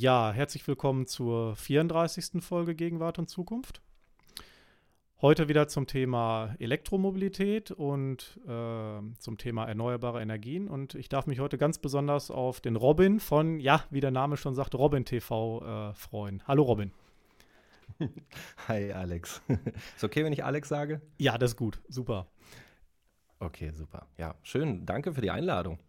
Ja, herzlich willkommen zur 34. Folge Gegenwart und Zukunft. Heute wieder zum Thema Elektromobilität und äh, zum Thema erneuerbare Energien. Und ich darf mich heute ganz besonders auf den Robin von, ja, wie der Name schon sagt, Robin TV äh, freuen. Hallo Robin. Hi Alex. Ist okay, wenn ich Alex sage? Ja, das ist gut. Super. Okay, super. Ja, schön. Danke für die Einladung.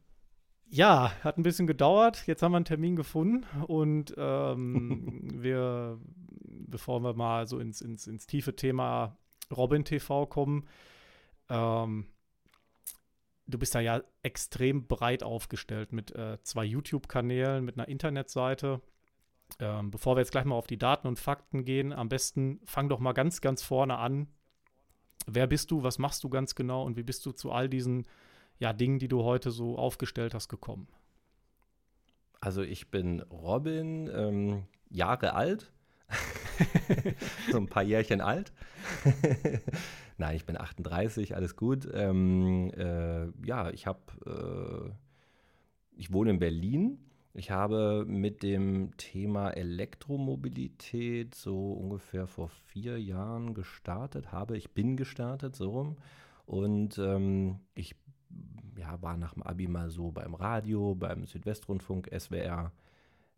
Ja, hat ein bisschen gedauert. Jetzt haben wir einen Termin gefunden und ähm, wir, bevor wir mal so ins, ins, ins tiefe Thema Robin TV kommen, ähm, du bist da ja extrem breit aufgestellt mit äh, zwei YouTube-Kanälen, mit einer Internetseite. Ähm, bevor wir jetzt gleich mal auf die Daten und Fakten gehen, am besten fang doch mal ganz, ganz vorne an. Wer bist du? Was machst du ganz genau? Und wie bist du zu all diesen ja, Dingen, die du heute so aufgestellt hast, gekommen? Also ich bin Robin, ähm, Jahre alt, so ein paar Jährchen alt. Nein, ich bin 38, alles gut. Ähm, äh, ja, ich habe, äh, ich wohne in Berlin. Ich habe mit dem Thema Elektromobilität so ungefähr vor vier Jahren gestartet, habe, ich bin gestartet, so rum. Und ähm, ich ja, war nach dem Abi mal so beim Radio, beim Südwestrundfunk, SWR,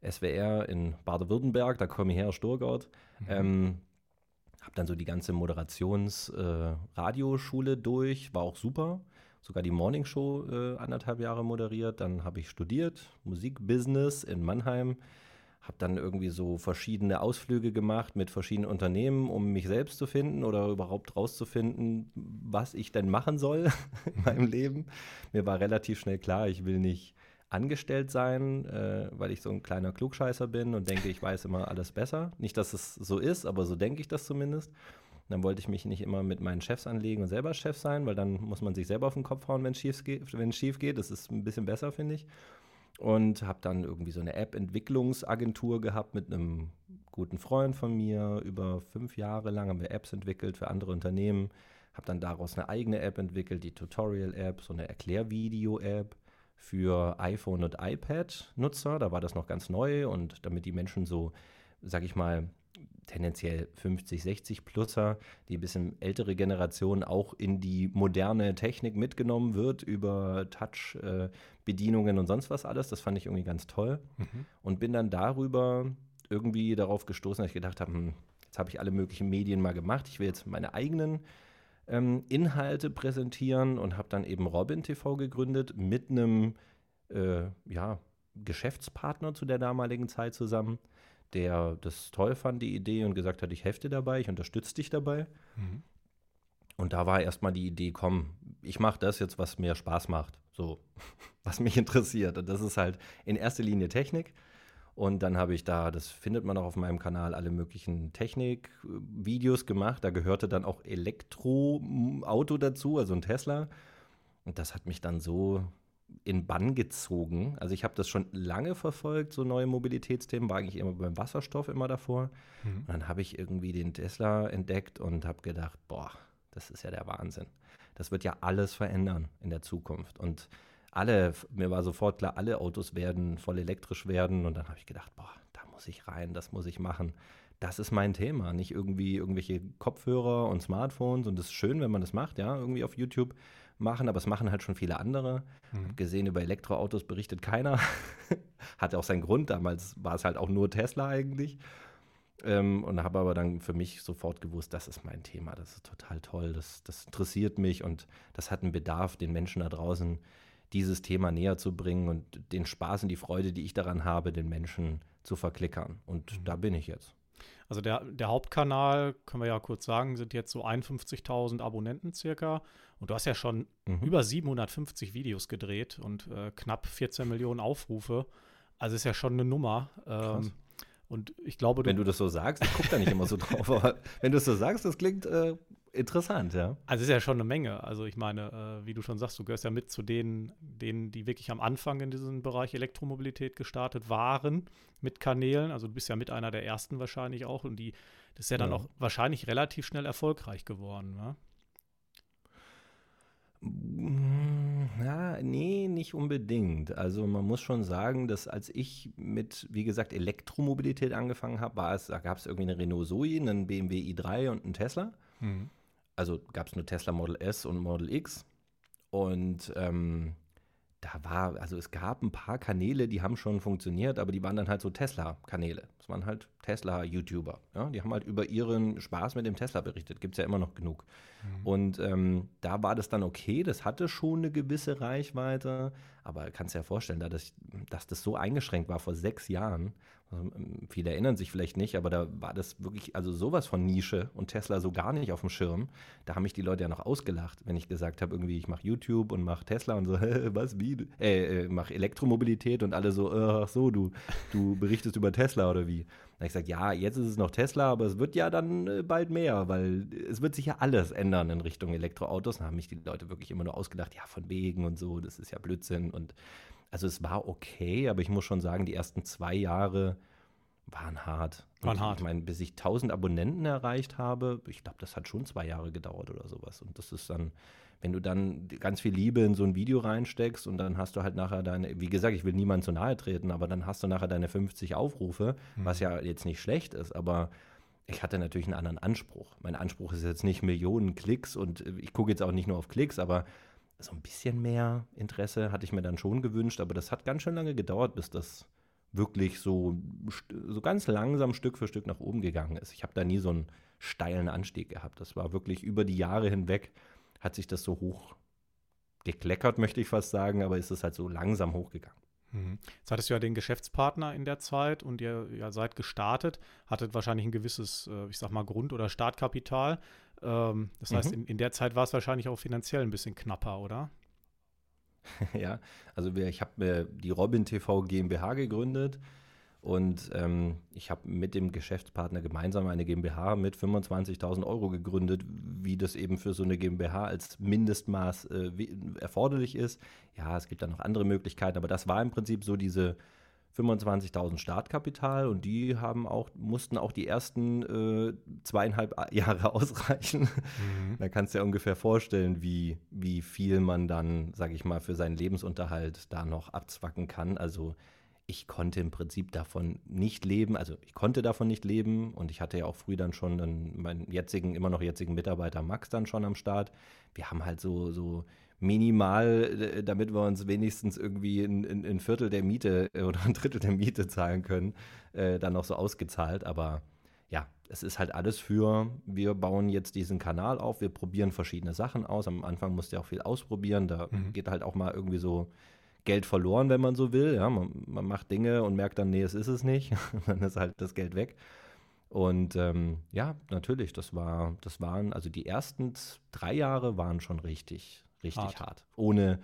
SWR in Baden-Württemberg, da komme ich her, Sturgart. Mhm. Ähm, habe dann so die ganze Moderations-Radioschule äh, durch, war auch super. Sogar die Morningshow äh, anderthalb Jahre moderiert. Dann habe ich studiert, Musikbusiness in Mannheim habe dann irgendwie so verschiedene Ausflüge gemacht mit verschiedenen Unternehmen, um mich selbst zu finden oder überhaupt rauszufinden, was ich denn machen soll in meinem Leben. Mir war relativ schnell klar, ich will nicht angestellt sein, äh, weil ich so ein kleiner Klugscheißer bin und denke, ich weiß immer alles besser. Nicht, dass es so ist, aber so denke ich das zumindest. dann wollte ich mich nicht immer mit meinen Chefs anlegen und selber Chef sein, weil dann muss man sich selber auf den Kopf hauen, wenn es schief schief geht. Das ist ein bisschen besser, finde ich und habe dann irgendwie so eine App-Entwicklungsagentur gehabt mit einem guten Freund von mir. Über fünf Jahre lang haben wir Apps entwickelt für andere Unternehmen. Habe dann daraus eine eigene App entwickelt, die Tutorial-App, so eine Erklärvideo-App für iPhone und iPad-Nutzer. Da war das noch ganz neu und damit die Menschen so, sag ich mal, tendenziell 50, 60 Pluser, die ein bisschen ältere Generation auch in die moderne Technik mitgenommen wird über Touch-Bedienungen und sonst was alles. Das fand ich irgendwie ganz toll mhm. und bin dann darüber irgendwie darauf gestoßen, dass ich gedacht habe, hm, jetzt habe ich alle möglichen Medien mal gemacht. Ich will jetzt meine eigenen ähm, Inhalte präsentieren und habe dann eben Robin TV gegründet mit einem äh, ja, Geschäftspartner zu der damaligen Zeit zusammen der das toll fand, die Idee, und gesagt hat, ich helfe dir dabei, ich unterstütze dich dabei. Mhm. Und da war erstmal die Idee, komm, ich mache das jetzt, was mir Spaß macht, so, was mich interessiert. Und das ist halt in erster Linie Technik. Und dann habe ich da, das findet man auch auf meinem Kanal, alle möglichen Technik-Videos gemacht. Da gehörte dann auch Elektroauto dazu, also ein Tesla. Und das hat mich dann so in Bann gezogen. Also ich habe das schon lange verfolgt, so neue Mobilitätsthemen, war eigentlich immer beim Wasserstoff immer davor. Mhm. Und dann habe ich irgendwie den Tesla entdeckt und habe gedacht, boah, das ist ja der Wahnsinn. Das wird ja alles verändern in der Zukunft. Und alle, mir war sofort klar, alle Autos werden voll elektrisch werden. Und dann habe ich gedacht, boah, da muss ich rein, das muss ich machen. Das ist mein Thema, nicht irgendwie irgendwelche Kopfhörer und Smartphones. Und das ist schön, wenn man das macht, ja, irgendwie auf YouTube machen, aber es machen halt schon viele andere. Mhm. gesehen, über Elektroautos berichtet keiner. Hat auch seinen Grund. Damals war es halt auch nur Tesla eigentlich. Ähm, und habe aber dann für mich sofort gewusst, das ist mein Thema, das ist total toll, das, das interessiert mich und das hat einen Bedarf, den Menschen da draußen dieses Thema näher zu bringen und den Spaß und die Freude, die ich daran habe, den Menschen zu verklickern. Und mhm. da bin ich jetzt. Also der, der Hauptkanal, können wir ja kurz sagen, sind jetzt so 51.000 Abonnenten circa. Und du hast ja schon mhm. über 750 Videos gedreht und äh, knapp 14 Millionen Aufrufe. Also ist ja schon eine Nummer. Ähm, und ich glaube, du wenn du das so sagst, ich gucke da nicht immer so drauf, aber wenn du es so sagst, das klingt äh, interessant, ja. Also ist ja schon eine Menge. Also ich meine, äh, wie du schon sagst, du gehörst ja mit zu denen, denen, die wirklich am Anfang in diesem Bereich Elektromobilität gestartet waren mit Kanälen. Also du bist ja mit einer der ersten wahrscheinlich auch und die, das ist ja dann ja. auch wahrscheinlich relativ schnell erfolgreich geworden, ne? Mm, ja, nee, nicht unbedingt. Also man muss schon sagen, dass als ich mit, wie gesagt, Elektromobilität angefangen habe, war es, da gab es irgendwie eine Renault Zoe, einen BMW i3 und einen Tesla. Mhm. Also gab es nur Tesla Model S und Model X. Und ähm, da war, also es gab ein paar Kanäle, die haben schon funktioniert, aber die waren dann halt so Tesla-Kanäle. Das waren halt Tesla-YouTuber. Ja? Die haben halt über ihren Spaß mit dem Tesla berichtet. Gibt es ja immer noch genug. Mhm. Und ähm, da war das dann okay, das hatte schon eine gewisse Reichweite, aber kannst dir ja vorstellen, da das, dass das so eingeschränkt war vor sechs Jahren viele erinnern sich vielleicht nicht, aber da war das wirklich, also sowas von Nische und Tesla so gar nicht auf dem Schirm. Da haben mich die Leute ja noch ausgelacht, wenn ich gesagt habe, irgendwie, ich mache YouTube und mache Tesla und so, was, wie, äh, äh mache Elektromobilität und alle so, ach so, du, du berichtest über Tesla oder wie? Da ich gesagt, ja, jetzt ist es noch Tesla, aber es wird ja dann äh, bald mehr, weil es wird sich ja alles ändern in Richtung Elektroautos. Da haben mich die Leute wirklich immer nur ausgelacht, ja, von wegen und so, das ist ja Blödsinn und also es war okay, aber ich muss schon sagen, die ersten zwei Jahre waren hart. Waren hart. Ich meine, bis ich 1000 Abonnenten erreicht habe, ich glaube, das hat schon zwei Jahre gedauert oder sowas. Und das ist dann, wenn du dann ganz viel Liebe in so ein Video reinsteckst und dann hast du halt nachher deine, wie gesagt, ich will niemandem zu nahe treten, aber dann hast du nachher deine 50 Aufrufe, mhm. was ja jetzt nicht schlecht ist, aber ich hatte natürlich einen anderen Anspruch. Mein Anspruch ist jetzt nicht Millionen Klicks und ich gucke jetzt auch nicht nur auf Klicks, aber so ein bisschen mehr Interesse hatte ich mir dann schon gewünscht, aber das hat ganz schön lange gedauert, bis das wirklich so, so ganz langsam Stück für Stück nach oben gegangen ist. Ich habe da nie so einen steilen Anstieg gehabt. Das war wirklich über die Jahre hinweg, hat sich das so hoch gekleckert, möchte ich fast sagen, aber ist es halt so langsam hochgegangen. Mhm. Jetzt hattest du ja den Geschäftspartner in der Zeit und ihr ja, seid gestartet, hattet wahrscheinlich ein gewisses, äh, ich sag mal, Grund- oder Startkapital. Ähm, das heißt, mhm. in, in der Zeit war es wahrscheinlich auch finanziell ein bisschen knapper, oder? ja, also wir, ich habe mir die Robin TV GmbH gegründet und ähm, ich habe mit dem Geschäftspartner gemeinsam eine GmbH mit 25.000 Euro gegründet, wie das eben für so eine GmbH als Mindestmaß äh, erforderlich ist. Ja, es gibt da noch andere Möglichkeiten, aber das war im Prinzip so diese 25.000 Startkapital und die haben auch, mussten auch die ersten äh, zweieinhalb Jahre ausreichen. Mhm. Da kannst du dir ungefähr vorstellen, wie, wie viel man dann, sage ich mal, für seinen Lebensunterhalt da noch abzwacken kann. Also ich konnte im Prinzip davon nicht leben, also ich konnte davon nicht leben und ich hatte ja auch früh dann schon einen, meinen jetzigen, immer noch jetzigen Mitarbeiter Max dann schon am Start. Wir haben halt so, so minimal, äh, damit wir uns wenigstens irgendwie ein, ein, ein, Viertel der Miete äh, oder ein Drittel der Miete zahlen können, äh, dann noch so ausgezahlt. Aber ja, es ist halt alles für, wir bauen jetzt diesen Kanal auf, wir probieren verschiedene Sachen aus. Am Anfang musst du ja auch viel ausprobieren, da mhm. geht halt auch mal irgendwie so Geld verloren, wenn man so will. Ja, man, man macht Dinge und merkt dann, nee, es ist es nicht. dann ist halt das Geld weg. Und ähm, ja, natürlich, das war, das waren, also die ersten drei Jahre waren schon richtig, richtig hart. hart. Ohne,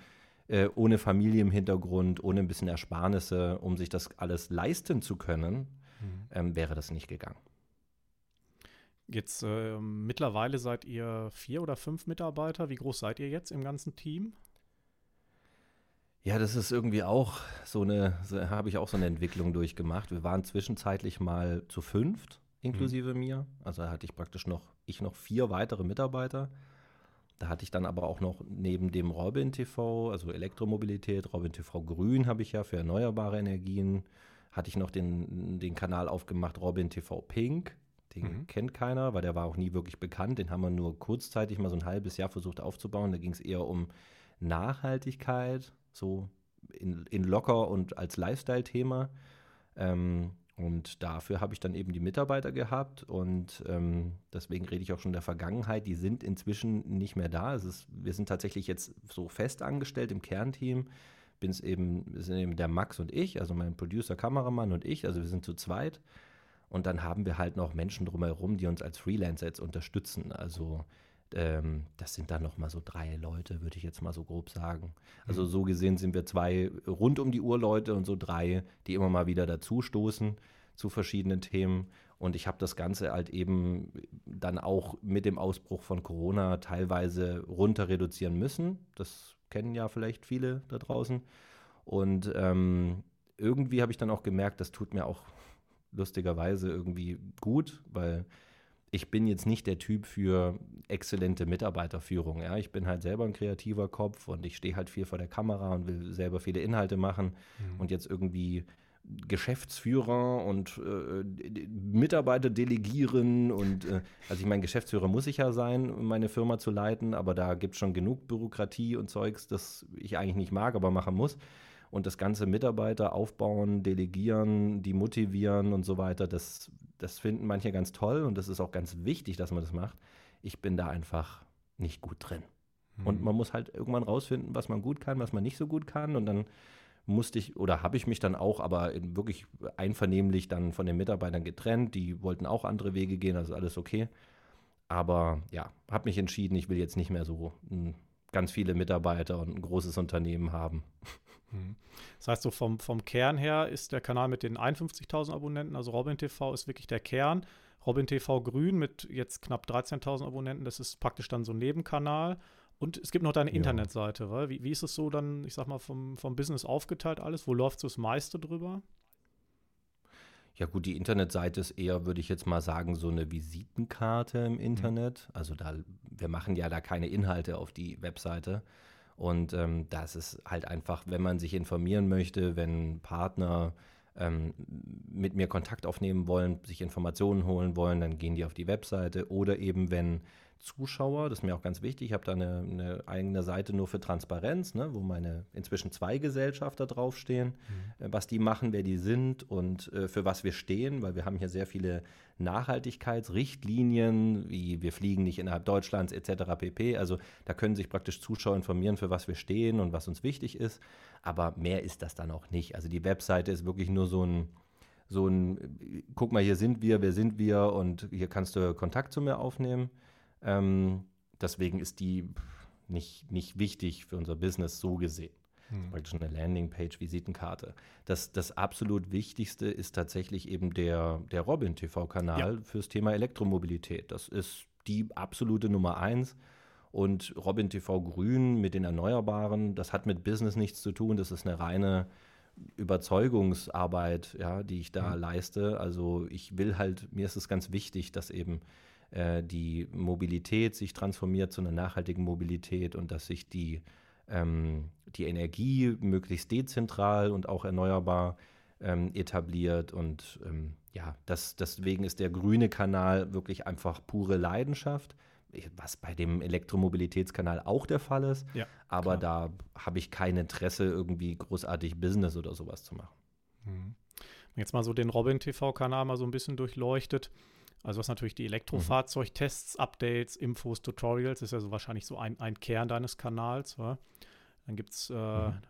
äh, ohne Familie im Hintergrund, ohne ein bisschen Ersparnisse, um sich das alles leisten zu können, mhm. ähm, wäre das nicht gegangen. Jetzt äh, mittlerweile seid ihr vier oder fünf Mitarbeiter. Wie groß seid ihr jetzt im ganzen Team? Ja, das ist irgendwie auch so eine, so, habe ich auch so eine Entwicklung durchgemacht. Wir waren zwischenzeitlich mal zu fünft, inklusive mhm. mir. Also hatte ich praktisch noch, ich noch vier weitere Mitarbeiter. Da hatte ich dann aber auch noch neben dem Robin TV, also Elektromobilität, Robin TV Grün habe ich ja für erneuerbare Energien, hatte ich noch den, den Kanal aufgemacht, Robin TV Pink. Den mhm. kennt keiner, weil der war auch nie wirklich bekannt. Den haben wir nur kurzzeitig mal so ein halbes Jahr versucht aufzubauen. Da ging es eher um Nachhaltigkeit, so in, in locker und als Lifestyle-Thema. Ähm, und dafür habe ich dann eben die Mitarbeiter gehabt und ähm, deswegen rede ich auch schon der Vergangenheit. Die sind inzwischen nicht mehr da. Es ist, wir sind tatsächlich jetzt so fest angestellt im Kernteam. Bin es eben, sind eben der Max und ich, also mein Producer, Kameramann und ich. Also wir sind zu zweit. Und dann haben wir halt noch Menschen drumherum, die uns als Freelancer jetzt unterstützen. Also ähm, das sind dann noch mal so drei Leute, würde ich jetzt mal so grob sagen. Also mhm. so gesehen sind wir zwei rund um die Uhr Leute und so drei, die immer mal wieder dazustoßen zu verschiedenen Themen. Und ich habe das Ganze halt eben dann auch mit dem Ausbruch von Corona teilweise runter reduzieren müssen. Das kennen ja vielleicht viele da draußen. Und ähm, irgendwie habe ich dann auch gemerkt, das tut mir auch lustigerweise irgendwie gut, weil ich bin jetzt nicht der Typ für exzellente Mitarbeiterführung. Ja? Ich bin halt selber ein kreativer Kopf und ich stehe halt viel vor der Kamera und will selber viele Inhalte machen mhm. und jetzt irgendwie Geschäftsführer und äh, Mitarbeiter delegieren und äh, also ich meine, Geschäftsführer muss ich ja sein, um meine Firma zu leiten, aber da gibt es schon genug Bürokratie und Zeugs, das ich eigentlich nicht mag, aber machen muss. Und das ganze Mitarbeiter aufbauen, delegieren, die motivieren und so weiter, das, das finden manche ganz toll und das ist auch ganz wichtig, dass man das macht. Ich bin da einfach nicht gut drin. Mhm. Und man muss halt irgendwann rausfinden, was man gut kann, was man nicht so gut kann und dann musste ich oder habe ich mich dann auch, aber wirklich einvernehmlich dann von den Mitarbeitern getrennt. Die wollten auch andere Wege gehen, also alles okay. Aber ja, habe mich entschieden, ich will jetzt nicht mehr so hm, ganz viele Mitarbeiter und ein großes Unternehmen haben. Mhm. Das heißt, so vom, vom Kern her ist der Kanal mit den 51.000 Abonnenten, also Robin TV ist wirklich der Kern. Robin TV Grün mit jetzt knapp 13.000 Abonnenten, das ist praktisch dann so ein Nebenkanal. Und es gibt noch deine ja. Internetseite, weil wie, wie ist es so dann, ich sag mal, vom, vom Business aufgeteilt alles? Wo läuft so das meiste drüber? Ja gut, die Internetseite ist eher, würde ich jetzt mal sagen, so eine Visitenkarte im mhm. Internet. Also da, wir machen ja da keine Inhalte auf die Webseite. Und ähm, das ist halt einfach, wenn man sich informieren möchte, wenn Partner ähm, mit mir Kontakt aufnehmen wollen, sich Informationen holen wollen, dann gehen die auf die Webseite. Oder eben, wenn Zuschauer, das ist mir auch ganz wichtig. Ich habe da eine, eine, eigene Seite nur für Transparenz, ne, wo meine inzwischen zwei Gesellschafter draufstehen, mhm. äh, was die machen, wer die sind und äh, für was wir stehen, weil wir haben hier sehr viele Nachhaltigkeitsrichtlinien, wie wir fliegen nicht innerhalb Deutschlands etc. pp. Also da können sich praktisch Zuschauer informieren, für was wir stehen und was uns wichtig ist. Aber mehr ist das dann auch nicht. Also die Webseite ist wirklich nur so ein so ein, guck mal, hier sind wir, wer sind wir und hier kannst du Kontakt zu mir aufnehmen. Ähm, deswegen ist die nicht, nicht wichtig für unser Business so gesehen. Hm. Praktisch eine Landingpage, Visitenkarte. Das, das absolut Wichtigste ist tatsächlich eben der, der Robin-TV-Kanal ja. fürs Thema Elektromobilität. Das ist die absolute Nummer eins. Und Robin TV Grün mit den Erneuerbaren, das hat mit Business nichts zu tun. Das ist eine reine Überzeugungsarbeit, ja, die ich da mhm. leiste. Also ich will halt, mir ist es ganz wichtig, dass eben äh, die Mobilität sich transformiert zu einer nachhaltigen Mobilität und dass sich die, ähm, die Energie möglichst dezentral und auch erneuerbar ähm, etabliert. Und ähm, ja, das, deswegen ist der grüne Kanal wirklich einfach pure Leidenschaft was bei dem Elektromobilitätskanal auch der Fall ist. Ja, aber klar. da habe ich kein Interesse, irgendwie großartig Business oder sowas zu machen. Mhm. Jetzt mal so den Robin TV-Kanal mal so ein bisschen durchleuchtet. Also was natürlich die Elektrofahrzeugtests, Updates, Infos, Tutorials, ist ja so wahrscheinlich so ein, ein Kern deines Kanals. Ja? Dann gibt es, äh, mhm.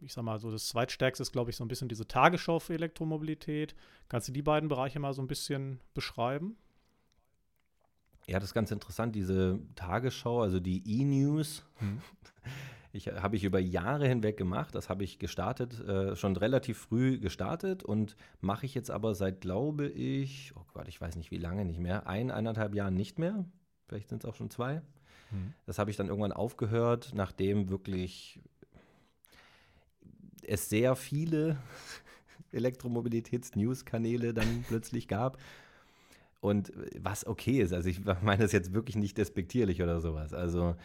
ich sag mal, so das zweitstärkste ist, glaube ich, so ein bisschen diese Tagesschau für Elektromobilität. Kannst du die beiden Bereiche mal so ein bisschen beschreiben? Ja, das ist ganz interessant, diese Tagesschau, also die E-News. Mhm. Ich, habe ich über Jahre hinweg gemacht. Das habe ich gestartet, äh, schon relativ früh gestartet und mache ich jetzt aber seit, glaube ich, oh Gott, ich weiß nicht wie lange nicht mehr, ein, eineinhalb Jahren nicht mehr. Vielleicht sind es auch schon zwei. Mhm. Das habe ich dann irgendwann aufgehört, nachdem wirklich es sehr viele Elektromobilitäts-News-Kanäle dann plötzlich gab. Und was okay ist, also ich meine das jetzt wirklich nicht despektierlich oder sowas. Also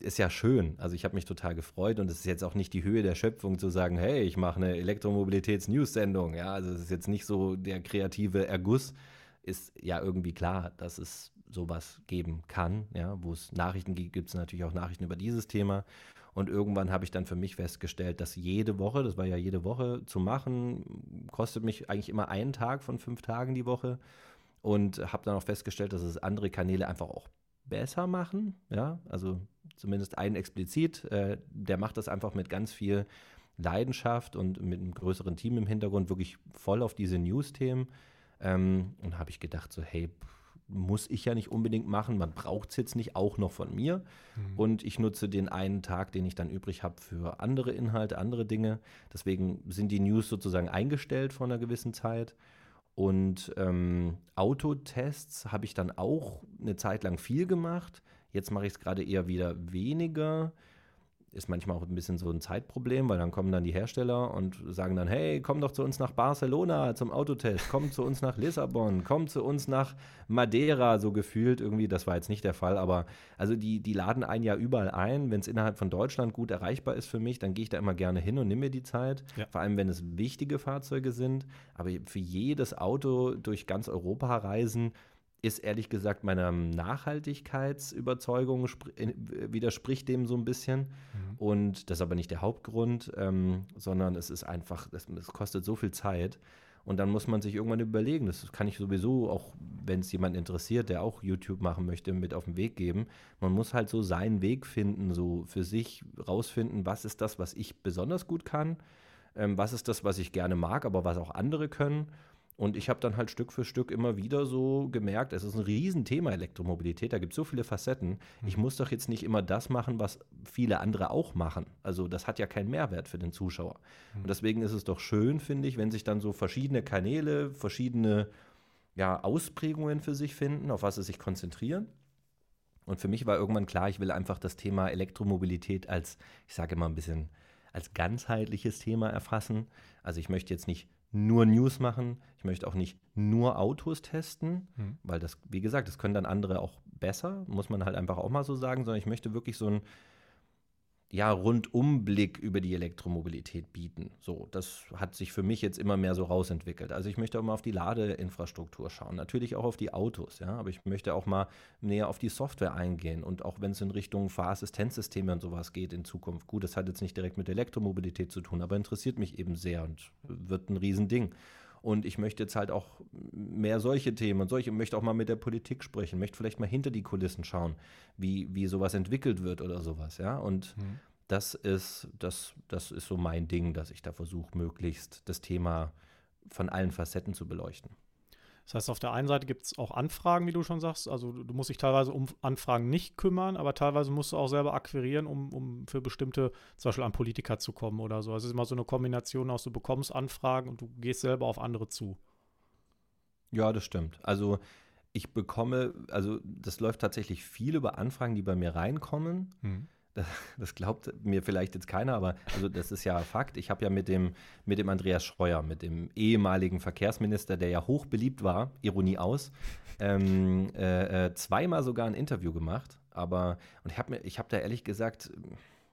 ist ja schön. Also ich habe mich total gefreut und es ist jetzt auch nicht die Höhe der Schöpfung zu sagen, hey, ich mache eine Elektromobilitäts-News-Sendung. Ja, also es ist jetzt nicht so der kreative Erguss. Ist ja irgendwie klar, dass es sowas geben kann. Ja, wo es Nachrichten gibt, gibt es natürlich auch Nachrichten über dieses Thema. Und irgendwann habe ich dann für mich festgestellt, dass jede Woche, das war ja jede Woche zu machen, kostet mich eigentlich immer einen Tag von fünf Tagen die Woche. Und habe dann auch festgestellt, dass es andere Kanäle einfach auch besser machen. Ja, also zumindest einen explizit. Äh, der macht das einfach mit ganz viel Leidenschaft und mit einem größeren Team im Hintergrund wirklich voll auf diese News-Themen. Ähm, und habe ich gedacht, so, hey, muss ich ja nicht unbedingt machen, man braucht es jetzt nicht auch noch von mir. Mhm. Und ich nutze den einen Tag, den ich dann übrig habe, für andere Inhalte, andere Dinge. Deswegen sind die News sozusagen eingestellt vor einer gewissen Zeit. Und ähm, Autotests habe ich dann auch eine Zeit lang viel gemacht. Jetzt mache ich es gerade eher wieder weniger. Ist manchmal auch ein bisschen so ein Zeitproblem, weil dann kommen dann die Hersteller und sagen dann, hey, komm doch zu uns nach Barcelona zum Autotest, komm zu uns nach Lissabon, komm zu uns nach Madeira, so gefühlt irgendwie. Das war jetzt nicht der Fall, aber also die, die laden ein Jahr überall ein. Wenn es innerhalb von Deutschland gut erreichbar ist für mich, dann gehe ich da immer gerne hin und nehme mir die Zeit. Ja. Vor allem, wenn es wichtige Fahrzeuge sind. Aber für jedes Auto durch ganz Europa reisen, ist ehrlich gesagt meiner Nachhaltigkeitsüberzeugung, widerspricht dem so ein bisschen. Mhm. Und das ist aber nicht der Hauptgrund, ähm, sondern es ist einfach, es, es, kostet so viel Zeit. Und dann muss man sich irgendwann überlegen, das kann ich sowieso, auch wenn es jemand interessiert, der auch YouTube machen möchte, mit auf den Weg geben. Man muss halt so seinen Weg finden, so für sich rausfinden, was ist das, was ich besonders gut kann, ähm, was ist das, was ich gerne mag, aber was auch andere können und ich habe dann halt Stück für Stück immer wieder so gemerkt, es ist ein Riesenthema Elektromobilität, da gibt es so viele Facetten. Ich mhm. muss doch jetzt nicht immer das machen, was viele andere auch machen. Also das hat ja keinen Mehrwert für den Zuschauer. Mhm. Und deswegen ist es doch schön, finde ich, wenn sich dann so verschiedene Kanäle, verschiedene ja, Ausprägungen für sich finden, auf was sie sich konzentrieren. Und für mich war irgendwann klar, ich will einfach das Thema Elektromobilität als, ich sage immer ein bisschen, als ganzheitliches Thema erfassen. Also ich möchte jetzt nicht nur News machen. Ich möchte auch nicht nur Autos testen, mhm. weil das, wie gesagt, das können dann andere auch besser, muss man halt einfach auch mal so sagen, sondern ich möchte wirklich so ein ja, Rundumblick über die Elektromobilität bieten. So, das hat sich für mich jetzt immer mehr so rausentwickelt. Also ich möchte auch mal auf die Ladeinfrastruktur schauen, natürlich auch auf die Autos, ja, aber ich möchte auch mal näher auf die Software eingehen und auch wenn es in Richtung Fahrassistenzsysteme und sowas geht in Zukunft. Gut, das hat jetzt nicht direkt mit Elektromobilität zu tun, aber interessiert mich eben sehr und wird ein Riesending. Und ich möchte jetzt halt auch mehr solche Themen und solche, möchte auch mal mit der Politik sprechen, möchte vielleicht mal hinter die Kulissen schauen, wie, wie sowas entwickelt wird oder sowas, ja. Und mhm. das ist, das, das ist so mein Ding, dass ich da versuche, möglichst das Thema von allen Facetten zu beleuchten. Das heißt, auf der einen Seite gibt es auch Anfragen, wie du schon sagst. Also du musst dich teilweise um Anfragen nicht kümmern, aber teilweise musst du auch selber akquirieren, um, um für bestimmte, zum Beispiel an Politiker zu kommen oder so. Also es ist immer so eine Kombination aus, du bekommst Anfragen und du gehst selber auf andere zu. Ja, das stimmt. Also ich bekomme, also das läuft tatsächlich viel über Anfragen, die bei mir reinkommen. Mhm. Das, glaubt mir vielleicht jetzt keiner, aber also das ist ja Fakt. Ich habe ja mit dem, mit dem Andreas Schreuer, mit dem ehemaligen Verkehrsminister, der ja hoch beliebt war, Ironie aus, ähm, äh, äh, zweimal sogar ein Interview gemacht. Aber, und ich habe mir, ich habe da ehrlich gesagt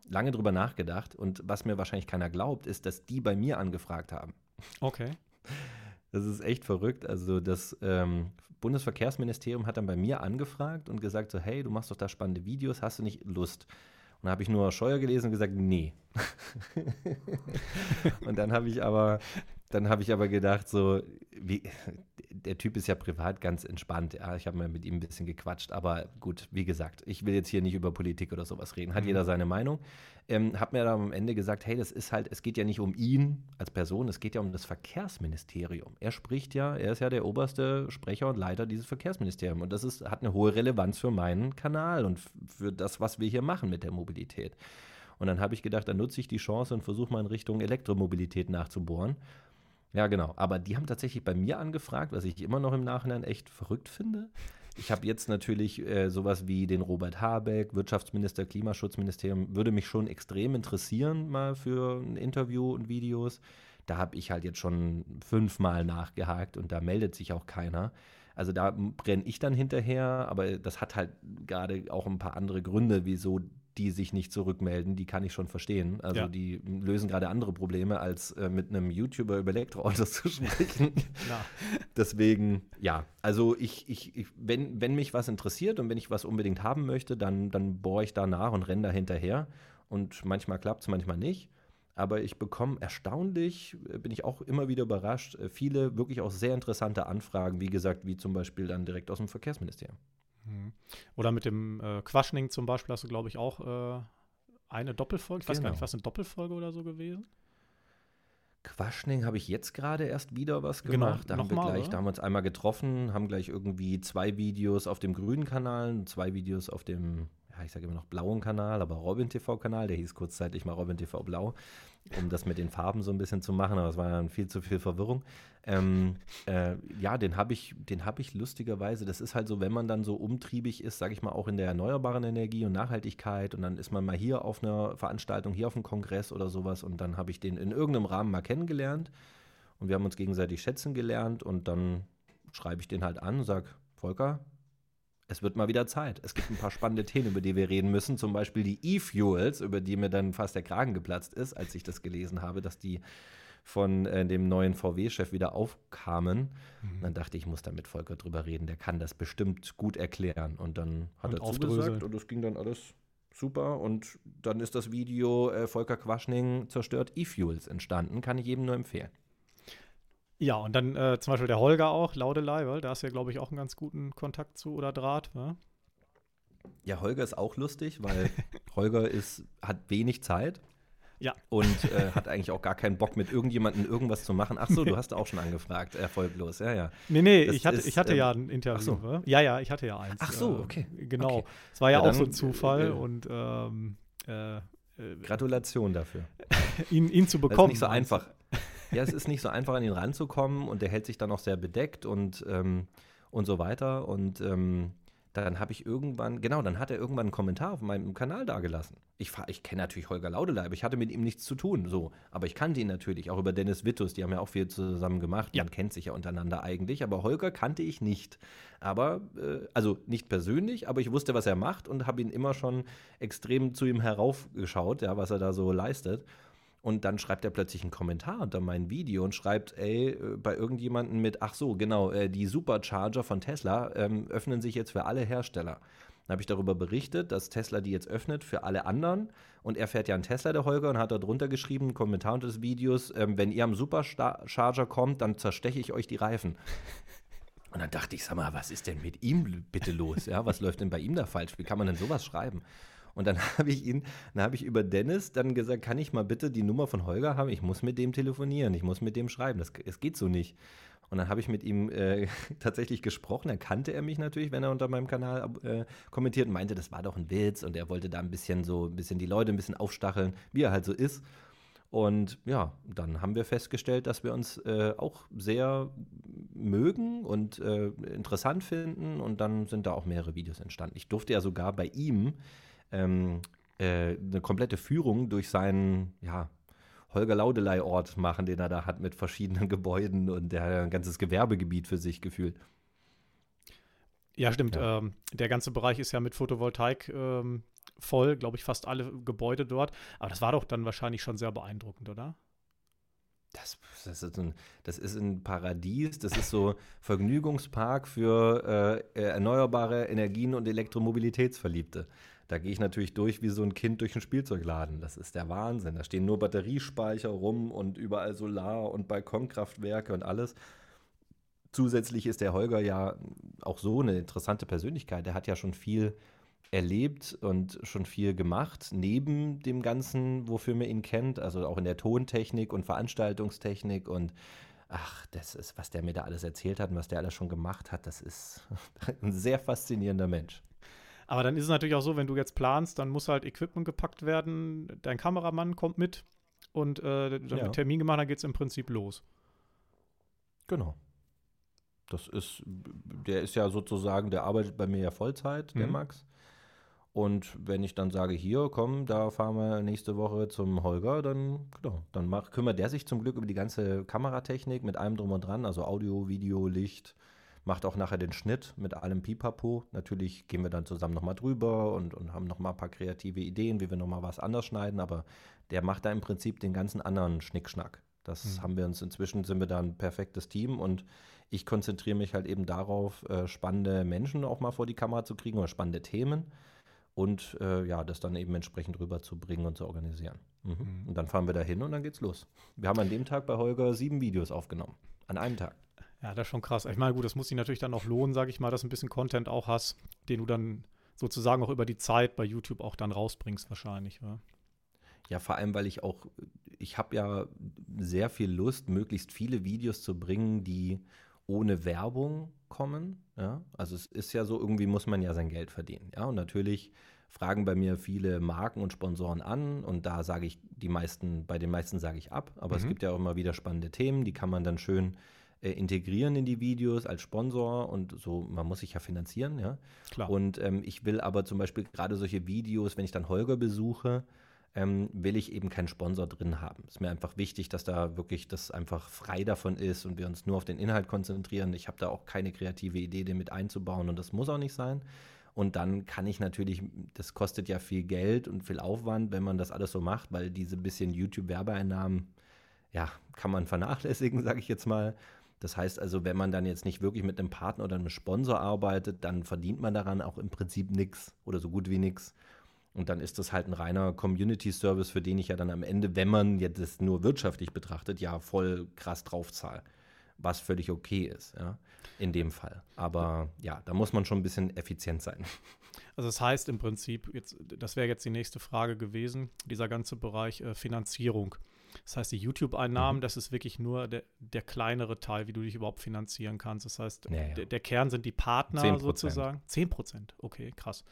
lange drüber nachgedacht. Und was mir wahrscheinlich keiner glaubt, ist, dass die bei mir angefragt haben. Okay. Das ist echt verrückt. Also das ähm, Bundesverkehrsministerium hat dann bei mir angefragt und gesagt so, hey, du machst doch da spannende Videos, hast du nicht Lust? Dann habe ich nur Scheuer gelesen und gesagt, nee. und dann habe ich aber, dann habe ich aber gedacht, so, wie, der Typ ist ja privat ganz entspannt. Ja, ich habe mal mit ihm ein bisschen gequatscht, aber gut, wie gesagt, ich will jetzt hier nicht über Politik oder sowas reden. Hat mhm. jeder seine Meinung. Ähm, habe mir dann am Ende gesagt, hey, das ist halt, es geht ja nicht um ihn als Person, es geht ja um das Verkehrsministerium. Er spricht ja, er ist ja der oberste Sprecher und Leiter dieses Verkehrsministeriums und das ist, hat eine hohe Relevanz für meinen Kanal und für das, was wir hier machen mit der Mobilität. Und dann habe ich gedacht, dann nutze ich die Chance und versuche mal in Richtung Elektromobilität nachzubohren. Ja, genau. Aber die haben tatsächlich bei mir angefragt, was ich immer noch im Nachhinein echt verrückt finde. Ich habe jetzt natürlich äh, sowas wie den Robert Habeck, Wirtschaftsminister, Klimaschutzministerium, würde mich schon extrem interessieren, mal für ein Interview und Videos. Da habe ich halt jetzt schon fünfmal nachgehakt und da meldet sich auch keiner. Also da brenne ich dann hinterher, aber das hat halt gerade auch ein paar andere Gründe, wieso die sich nicht zurückmelden, die kann ich schon verstehen. Also ja. die lösen gerade andere Probleme, als äh, mit einem YouTuber über Elektroautos zu sprechen. Deswegen, ja, also ich, ich, ich, wenn, wenn mich was interessiert und wenn ich was unbedingt haben möchte, dann, dann bohre ich da nach und renne da hinterher. Und manchmal klappt es, manchmal nicht. Aber ich bekomme erstaunlich, äh, bin ich auch immer wieder überrascht, äh, viele wirklich auch sehr interessante Anfragen, wie gesagt, wie zum Beispiel dann direkt aus dem Verkehrsministerium. Mhm. Oder mit dem äh, Quaschning zum Beispiel hast du, glaube ich, auch äh, eine Doppelfolge. Ich weiß gar nicht, genau. was eine Doppelfolge oder so gewesen? Quaschning habe ich jetzt gerade erst wieder was genau, gemacht. Genau, da haben wir gleich, oder? da haben wir uns einmal getroffen, haben gleich irgendwie zwei Videos auf dem grünen Kanal, zwei Videos auf dem ich sage immer noch blauen Kanal, aber Robin TV-Kanal, der hieß kurzzeitig mal Robin TV Blau, um das mit den Farben so ein bisschen zu machen, aber es war dann viel zu viel Verwirrung. Ähm, äh, ja, den habe ich, den habe ich lustigerweise, das ist halt so, wenn man dann so umtriebig ist, sage ich mal, auch in der erneuerbaren Energie und Nachhaltigkeit und dann ist man mal hier auf einer Veranstaltung, hier auf einem Kongress oder sowas und dann habe ich den in irgendeinem Rahmen mal kennengelernt und wir haben uns gegenseitig schätzen gelernt und dann schreibe ich den halt an und sage, Volker, es wird mal wieder Zeit. Es gibt ein paar spannende Themen, über die wir reden müssen. Zum Beispiel die E-Fuels, über die mir dann fast der Kragen geplatzt ist, als ich das gelesen habe, dass die von äh, dem neuen VW-Chef wieder aufkamen. Mhm. Dann dachte ich, ich muss da mit Volker drüber reden. Der kann das bestimmt gut erklären. Und dann hat und er zugesagt und es ging dann alles super. Und dann ist das Video äh, Volker Quaschning zerstört E-Fuels entstanden. Kann ich jedem nur empfehlen. Ja, und dann äh, zum Beispiel der Holger auch, Laudelei, weil da ist ja, glaube ich, auch einen ganz guten Kontakt zu oder Draht. Ja, ja Holger ist auch lustig, weil Holger ist, hat wenig Zeit. Ja. Und äh, hat eigentlich auch gar keinen Bock, mit irgendjemandem irgendwas zu machen. Ach so, du hast auch schon angefragt, erfolglos, ja, ja. Nee, nee, ich hatte, ist, ich hatte ähm, ja ein Interview. Ach so. Ja, ja, ich hatte ja eins. Ach so, okay. Äh, genau. Okay. Es war ja, ja auch so ein Zufall äh, und ähm, äh, äh, Gratulation dafür. ihn, ihn zu bekommen. Das ist nicht so einfach. Ja, es ist nicht so einfach, an ihn ranzukommen und der hält sich dann auch sehr bedeckt und, ähm, und so weiter. Und ähm, dann habe ich irgendwann, genau, dann hat er irgendwann einen Kommentar auf meinem Kanal dagelassen. Ich, ich kenne natürlich Holger Laudelei, aber ich hatte mit ihm nichts zu tun, so. Aber ich kannte ihn natürlich, auch über Dennis Wittus, die haben ja auch viel zusammen gemacht. Ja. Man kennt sich ja untereinander eigentlich, aber Holger kannte ich nicht. Aber, äh, also nicht persönlich, aber ich wusste, was er macht und habe ihn immer schon extrem zu ihm heraufgeschaut, ja, was er da so leistet. Und dann schreibt er plötzlich einen Kommentar unter mein Video und schreibt, ey, äh, bei irgendjemandem mit, ach so, genau, äh, die Supercharger von Tesla ähm, öffnen sich jetzt für alle Hersteller. Dann habe ich darüber berichtet, dass Tesla die jetzt öffnet für alle anderen. Und er fährt ja einen Tesla, der Holger, und hat da drunter geschrieben, einen Kommentar unter des Videos, ähm, wenn ihr am Supercharger kommt, dann zersteche ich euch die Reifen. Und dann dachte ich, sag mal, was ist denn mit ihm bitte los? Ja, was läuft denn bei ihm da falsch? Wie kann man denn sowas schreiben? Und dann habe ich ihn, dann habe ich über Dennis dann gesagt, kann ich mal bitte die Nummer von Holger haben? Ich muss mit dem telefonieren, ich muss mit dem schreiben. Das, es geht so nicht. Und dann habe ich mit ihm äh, tatsächlich gesprochen. Dann kannte er mich natürlich, wenn er unter meinem Kanal äh, kommentiert und meinte, das war doch ein Witz und er wollte da ein bisschen so, ein bisschen die Leute ein bisschen aufstacheln, wie er halt so ist. Und ja, dann haben wir festgestellt, dass wir uns äh, auch sehr mögen und äh, interessant finden. Und dann sind da auch mehrere Videos entstanden. Ich durfte ja sogar bei ihm ähm, äh, eine komplette Führung durch seinen, ja, Holger Laudelei-Ort machen, den er da hat mit verschiedenen Gebäuden und der hat ein ganzes Gewerbegebiet für sich gefühlt. Ja, stimmt. Ja. Ähm, der ganze Bereich ist ja mit Photovoltaik ähm, voll, glaube ich, fast alle Gebäude dort. Aber das war doch dann wahrscheinlich schon sehr beeindruckend, oder? Das, das, ist ein, das ist ein Paradies, das ist so Vergnügungspark für äh, erneuerbare Energien und Elektromobilitätsverliebte. Da gehe ich natürlich durch wie so ein Kind durch einen Spielzeugladen. Das ist der Wahnsinn. Da stehen nur Batteriespeicher rum und überall Solar- und Balkonkraftwerke und alles. Zusätzlich ist der Holger ja auch so eine interessante Persönlichkeit. Der hat ja schon viel erlebt und schon viel gemacht, neben dem Ganzen, wofür man ihn kennt, also auch in der Tontechnik und Veranstaltungstechnik und ach, das ist, was der mir da alles erzählt hat und was der alles schon gemacht hat, das ist ein sehr faszinierender Mensch. Aber dann ist es natürlich auch so, wenn du jetzt planst, dann muss halt Equipment gepackt werden, dein Kameramann kommt mit und äh, dann ja. wird Termin gemacht, dann geht es im Prinzip los. Genau. Das ist, der ist ja sozusagen, der arbeitet bei mir ja Vollzeit, der mhm. Max. Und wenn ich dann sage, hier, komm, da fahren wir nächste Woche zum Holger, dann, genau, dann mach, kümmert der sich zum Glück über die ganze Kameratechnik mit allem drum und dran, also Audio, Video, Licht, macht auch nachher den Schnitt mit allem Pipapo. Natürlich gehen wir dann zusammen nochmal drüber und, und haben nochmal ein paar kreative Ideen, wie wir nochmal was anders schneiden, aber der macht da im Prinzip den ganzen anderen Schnickschnack. Das mhm. haben wir uns inzwischen, sind wir da ein perfektes Team und ich konzentriere mich halt eben darauf, äh, spannende Menschen auch mal vor die Kamera zu kriegen oder spannende Themen und äh, ja, das dann eben entsprechend rüberzubringen und zu organisieren. Mhm. Mhm. Und dann fahren wir da hin und dann geht's los. Wir haben an dem Tag bei Holger sieben Videos aufgenommen. An einem Tag. Ja, das ist schon krass. Ich meine, gut, das muss sich natürlich dann auch lohnen, sage ich mal, dass du ein bisschen Content auch hast, den du dann sozusagen auch über die Zeit bei YouTube auch dann rausbringst, wahrscheinlich. Ja, ja vor allem, weil ich auch, ich habe ja sehr viel Lust, möglichst viele Videos zu bringen, die ohne Werbung kommen. Ja? Also es ist ja so, irgendwie muss man ja sein Geld verdienen. Ja? Und natürlich fragen bei mir viele Marken und Sponsoren an und da sage ich die meisten, bei den meisten sage ich ab. Aber mhm. es gibt ja auch immer wieder spannende Themen, die kann man dann schön äh, integrieren in die Videos als Sponsor und so, man muss sich ja finanzieren, ja. Klar. Und ähm, ich will aber zum Beispiel gerade solche Videos, wenn ich dann Holger besuche, ähm, will ich eben keinen Sponsor drin haben. Es ist mir einfach wichtig, dass da wirklich das einfach frei davon ist und wir uns nur auf den Inhalt konzentrieren. Ich habe da auch keine kreative Idee, den mit einzubauen und das muss auch nicht sein. Und dann kann ich natürlich, das kostet ja viel Geld und viel Aufwand, wenn man das alles so macht, weil diese bisschen YouTube-Werbeeinnahmen, ja, kann man vernachlässigen, sage ich jetzt mal. Das heißt also, wenn man dann jetzt nicht wirklich mit einem Partner oder einem Sponsor arbeitet, dann verdient man daran auch im Prinzip nichts oder so gut wie nichts. Und dann ist das halt ein reiner Community-Service, für den ich ja dann am Ende, wenn man jetzt das nur wirtschaftlich betrachtet, ja voll krass draufzahle. Was völlig okay ist, ja, in dem Fall. Aber ja, da muss man schon ein bisschen effizient sein. Also das heißt im Prinzip, jetzt, das wäre jetzt die nächste Frage gewesen, dieser ganze Bereich äh, Finanzierung. Das heißt, die YouTube-Einnahmen, mhm. das ist wirklich nur der, der, kleinere Teil, wie du dich überhaupt finanzieren kannst. Das heißt, ja, ja. Der, der, Kern sind die Partner 10%. sozusagen. 10 Prozent, okay, krass.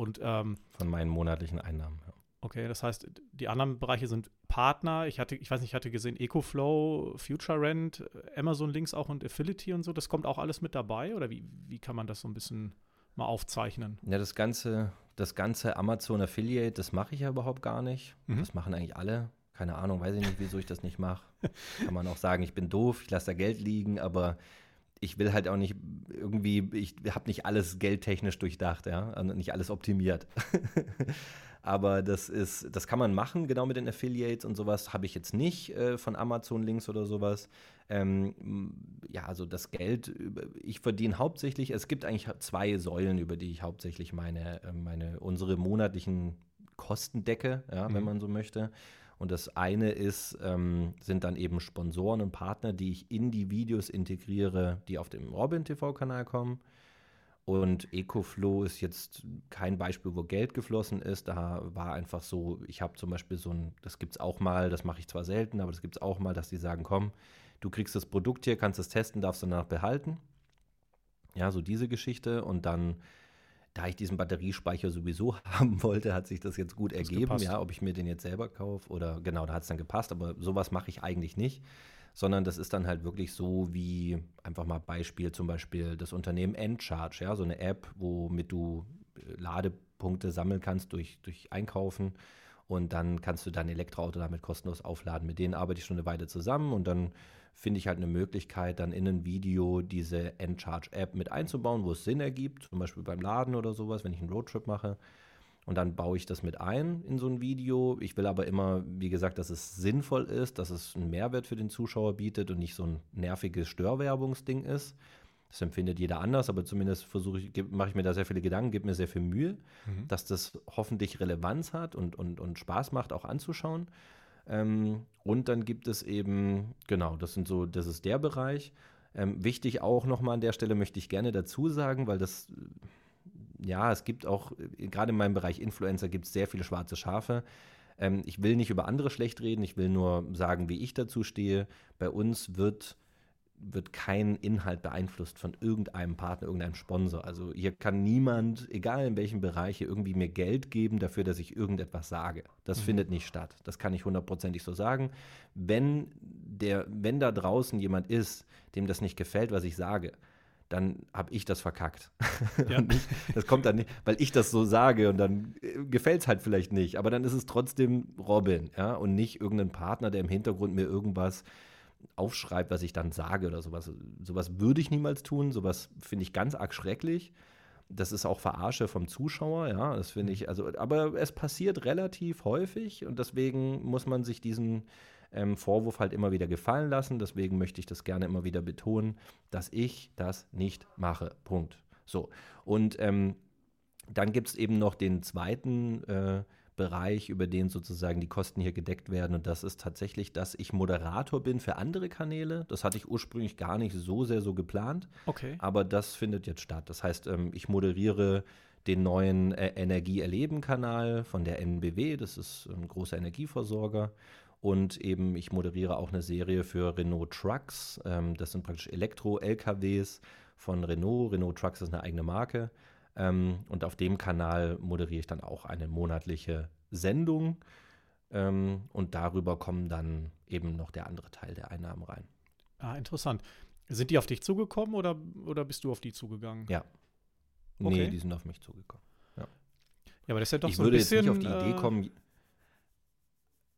Und, ähm, Von meinen monatlichen Einnahmen. Ja. Okay, das heißt, die anderen Bereiche sind Partner. Ich hatte, ich weiß nicht, ich hatte gesehen, EcoFlow, Future Rent, Amazon Links auch und Affiliate und so. Das kommt auch alles mit dabei oder wie, wie kann man das so ein bisschen mal aufzeichnen? Ja, das ganze, das ganze Amazon Affiliate, das mache ich ja überhaupt gar nicht. Mhm. Das machen eigentlich alle. Keine Ahnung, weiß ich nicht, wieso ich das nicht mache. Kann man auch sagen, ich bin doof, ich lasse da Geld liegen, aber ich will halt auch nicht irgendwie, ich habe nicht alles geldtechnisch durchdacht, ja, nicht alles optimiert. Aber das ist, das kann man machen, genau mit den Affiliates und sowas habe ich jetzt nicht äh, von Amazon Links oder sowas. Ähm, ja, also das Geld, ich verdiene hauptsächlich, es gibt eigentlich zwei Säulen, über die ich hauptsächlich meine, äh, meine unsere monatlichen Kosten decke, ja, mhm. wenn man so möchte. Und das eine ist, ähm, sind dann eben Sponsoren und Partner, die ich in die Videos integriere, die auf dem Robin TV-Kanal kommen. Und EcoFlow ist jetzt kein Beispiel, wo Geld geflossen ist. Da war einfach so, ich habe zum Beispiel so ein, das gibt es auch mal, das mache ich zwar selten, aber das gibt es auch mal, dass die sagen, komm, du kriegst das Produkt hier, kannst es testen, darfst danach behalten. Ja, so diese Geschichte. Und dann da ich diesen Batteriespeicher sowieso haben wollte, hat sich das jetzt gut ergeben. Ja, ob ich mir den jetzt selber kaufe oder genau, da hat es dann gepasst. Aber sowas mache ich eigentlich nicht, sondern das ist dann halt wirklich so wie einfach mal Beispiel zum Beispiel das Unternehmen Endcharge, ja, so eine App, womit du äh, Ladepunkte sammeln kannst durch, durch Einkaufen. Und dann kannst du dein Elektroauto damit kostenlos aufladen. Mit denen arbeite ich schon eine Weile zusammen und dann finde ich halt eine Möglichkeit, dann in ein Video diese Endcharge-App mit einzubauen, wo es Sinn ergibt, zum Beispiel beim Laden oder sowas, wenn ich einen Roadtrip mache. Und dann baue ich das mit ein in so ein Video. Ich will aber immer, wie gesagt, dass es sinnvoll ist, dass es einen Mehrwert für den Zuschauer bietet und nicht so ein nerviges Störwerbungsding ist. Das empfindet jeder anders, aber zumindest versuche ich, mache ich mir da sehr viele Gedanken, gebe mir sehr viel Mühe, mhm. dass das hoffentlich Relevanz hat und, und, und Spaß macht, auch anzuschauen. Ähm, und dann gibt es eben, genau, das sind so, das ist der Bereich. Ähm, wichtig auch nochmal an der Stelle möchte ich gerne dazu sagen, weil das, ja, es gibt auch, gerade in meinem Bereich Influencer gibt es sehr viele schwarze Schafe. Ähm, ich will nicht über andere schlecht reden, ich will nur sagen, wie ich dazu stehe. Bei uns wird wird kein Inhalt beeinflusst von irgendeinem Partner, irgendeinem Sponsor. Also hier kann niemand, egal in welchem Bereich, hier irgendwie mir Geld geben dafür, dass ich irgendetwas sage. Das mhm. findet nicht statt. Das kann ich hundertprozentig so sagen. Wenn, der, wenn da draußen jemand ist, dem das nicht gefällt, was ich sage, dann habe ich das verkackt. Ja. das kommt dann nicht, weil ich das so sage und dann äh, gefällt es halt vielleicht nicht. Aber dann ist es trotzdem Robin, ja, und nicht irgendein Partner, der im Hintergrund mir irgendwas aufschreibt, was ich dann sage oder sowas. Sowas würde ich niemals tun. Sowas finde ich ganz arg schrecklich. Das ist auch Verarsche vom Zuschauer, ja, das finde ich, also, aber es passiert relativ häufig und deswegen muss man sich diesen ähm, Vorwurf halt immer wieder gefallen lassen. Deswegen möchte ich das gerne immer wieder betonen, dass ich das nicht mache. Punkt. So. Und ähm, dann gibt es eben noch den zweiten äh, Bereich, über den sozusagen die Kosten hier gedeckt werden. Und das ist tatsächlich, dass ich Moderator bin für andere Kanäle. Das hatte ich ursprünglich gar nicht so sehr so geplant. Okay. Aber das findet jetzt statt. Das heißt, ähm, ich moderiere den neuen äh, Energie-Erleben-Kanal von der NBW, das ist ein großer Energieversorger. Und eben, ich moderiere auch eine Serie für Renault Trucks. Ähm, das sind praktisch Elektro-LKWs von Renault. Renault Trucks ist eine eigene Marke. Ähm, und auf dem Kanal moderiere ich dann auch eine monatliche Sendung. Ähm, und darüber kommen dann eben noch der andere Teil der Einnahmen rein. Ah, interessant. Sind die auf dich zugekommen oder, oder bist du auf die zugegangen? Ja. Okay. Nee, die sind auf mich zugekommen. Ja, ja aber das ist ja doch ich so ein bisschen. Ich würde jetzt nicht auf die Idee äh, kommen.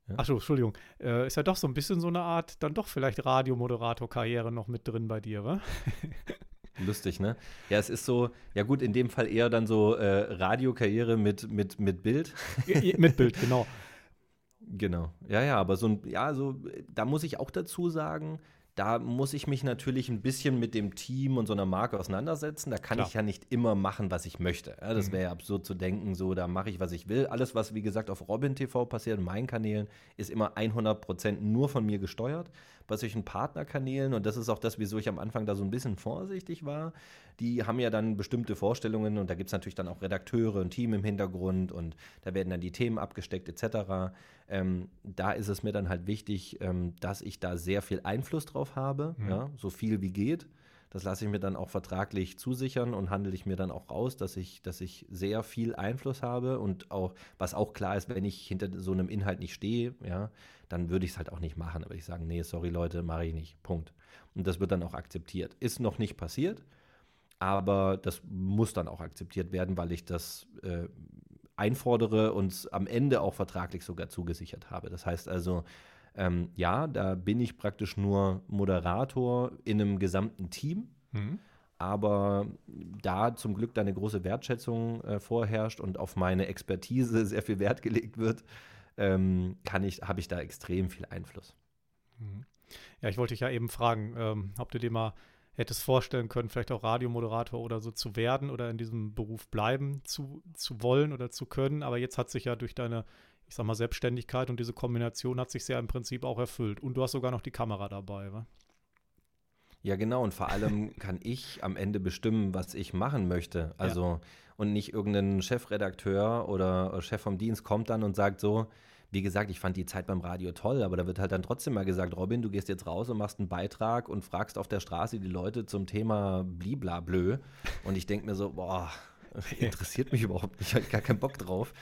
Ja? Achso, Entschuldigung. Äh, ist ja doch so ein bisschen so eine Art, dann doch vielleicht Radiomoderator-Karriere noch mit drin bei dir, wa? Lustig, ne? Ja, es ist so, ja gut, in dem Fall eher dann so äh, Radiokarriere mit, mit, mit Bild. mit Bild, genau. Genau. Ja, ja, aber so ein, ja, so, da muss ich auch dazu sagen, da muss ich mich natürlich ein bisschen mit dem Team und so einer Marke auseinandersetzen. Da kann Klar. ich ja nicht immer machen, was ich möchte. Ja, das mhm. wäre ja absurd zu denken, so, da mache ich, was ich will. Alles, was, wie gesagt, auf Robin TV passiert, in meinen Kanälen, ist immer 100% nur von mir gesteuert. Bei solchen Partnerkanälen, und das ist auch das, wieso ich am Anfang da so ein bisschen vorsichtig war, die haben ja dann bestimmte Vorstellungen und da gibt es natürlich dann auch Redakteure und Team im Hintergrund und da werden dann die Themen abgesteckt etc. Ähm, da ist es mir dann halt wichtig, ähm, dass ich da sehr viel Einfluss drauf habe, mhm. ja, so viel wie geht. Das lasse ich mir dann auch vertraglich zusichern und handle ich mir dann auch raus, dass ich, dass ich sehr viel Einfluss habe und auch, was auch klar ist, wenn ich hinter so einem Inhalt nicht stehe, ja, dann würde ich es halt auch nicht machen. Aber ich sage, nee, sorry Leute, mache ich nicht. Punkt. Und das wird dann auch akzeptiert. Ist noch nicht passiert, aber das muss dann auch akzeptiert werden, weil ich das äh, einfordere und am Ende auch vertraglich sogar zugesichert habe. Das heißt also, ähm, ja, da bin ich praktisch nur Moderator in einem gesamten Team. Mhm. Aber da zum Glück da eine große Wertschätzung äh, vorherrscht und auf meine Expertise sehr viel Wert gelegt wird, ähm, kann ich, habe ich da extrem viel Einfluss. Mhm. Ja, ich wollte dich ja eben fragen, ähm, ob du dir mal hättest vorstellen können, vielleicht auch Radiomoderator oder so zu werden oder in diesem Beruf bleiben zu, zu wollen oder zu können. Aber jetzt hat sich ja durch deine, ich sag mal, Selbstständigkeit und diese Kombination hat sich ja im Prinzip auch erfüllt. Und du hast sogar noch die Kamera dabei, wa? Ja, genau. Und vor allem kann ich am Ende bestimmen, was ich machen möchte. Also, ja. und nicht irgendein Chefredakteur oder Chef vom Dienst kommt dann und sagt so, wie gesagt, ich fand die Zeit beim Radio toll, aber da wird halt dann trotzdem mal gesagt, Robin, du gehst jetzt raus und machst einen Beitrag und fragst auf der Straße die Leute zum Thema bliblablö. Und ich denke mir so, boah, interessiert mich überhaupt nicht, ich habe gar keinen Bock drauf.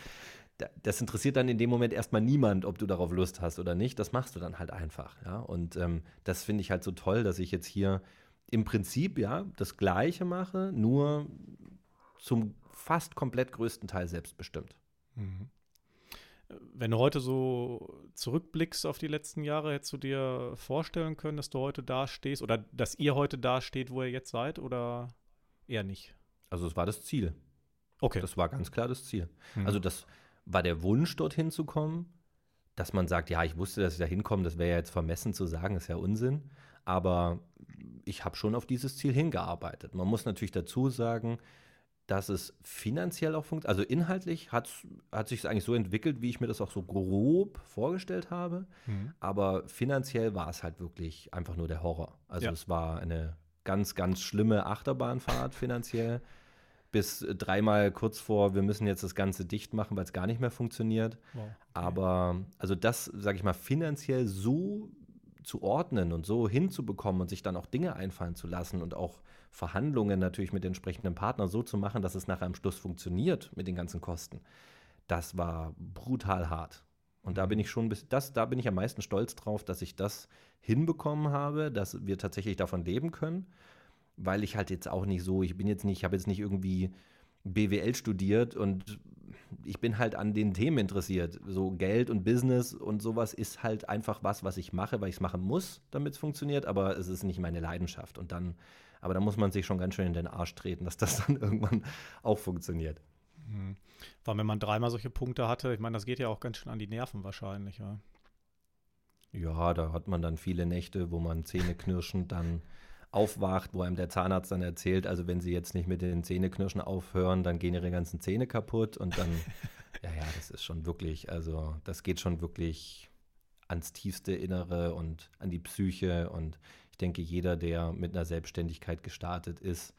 Das interessiert dann in dem Moment erstmal niemand, ob du darauf Lust hast oder nicht. Das machst du dann halt einfach. Ja? Und ähm, das finde ich halt so toll, dass ich jetzt hier im Prinzip ja das Gleiche mache, nur zum fast komplett größten Teil selbstbestimmt. Mhm. Wenn du heute so zurückblickst auf die letzten Jahre, hättest du dir vorstellen können, dass du heute da stehst oder dass ihr heute da steht, wo ihr jetzt seid oder eher nicht? Also es war das Ziel. Okay. Das war ganz klar das Ziel. Mhm. Also das war der Wunsch, dorthin zu kommen. Dass man sagt, ja, ich wusste, dass ich da hinkomme, das wäre ja jetzt vermessen zu sagen, ist ja Unsinn. Aber ich habe schon auf dieses Ziel hingearbeitet. Man muss natürlich dazu sagen, dass es finanziell auch funktioniert. Also inhaltlich hat, hat sich es eigentlich so entwickelt, wie ich mir das auch so grob vorgestellt habe. Mhm. Aber finanziell war es halt wirklich einfach nur der Horror. Also ja. es war eine ganz, ganz schlimme Achterbahnfahrt finanziell. Bis dreimal kurz vor, wir müssen jetzt das Ganze dicht machen, weil es gar nicht mehr funktioniert. Wow. Okay. Aber also das, sage ich mal, finanziell so zu ordnen und so hinzubekommen und sich dann auch Dinge einfallen zu lassen und auch Verhandlungen natürlich mit entsprechenden Partnern so zu machen, dass es nachher am Schluss funktioniert mit den ganzen Kosten, das war brutal hart. Und da bin ich schon, das, da bin ich am meisten stolz drauf, dass ich das hinbekommen habe, dass wir tatsächlich davon leben können, weil ich halt jetzt auch nicht so, ich bin jetzt nicht, ich habe jetzt nicht irgendwie BWL studiert und ich bin halt an den Themen interessiert. So Geld und Business und sowas ist halt einfach was, was ich mache, weil ich es machen muss, damit es funktioniert, aber es ist nicht meine Leidenschaft. Und dann aber da muss man sich schon ganz schön in den Arsch treten, dass das dann irgendwann auch funktioniert. Mhm. Weil wenn man dreimal solche Punkte hatte, ich meine, das geht ja auch ganz schön an die Nerven wahrscheinlich, ja. Ja, da hat man dann viele Nächte, wo man zähneknirschend dann aufwacht, wo einem der Zahnarzt dann erzählt, also wenn sie jetzt nicht mit den Zähneknirschen aufhören, dann gehen ihre ganzen Zähne kaputt und dann, ja, ja, das ist schon wirklich, also das geht schon wirklich ans tiefste Innere und an die Psyche und denke, jeder, der mit einer Selbstständigkeit gestartet ist,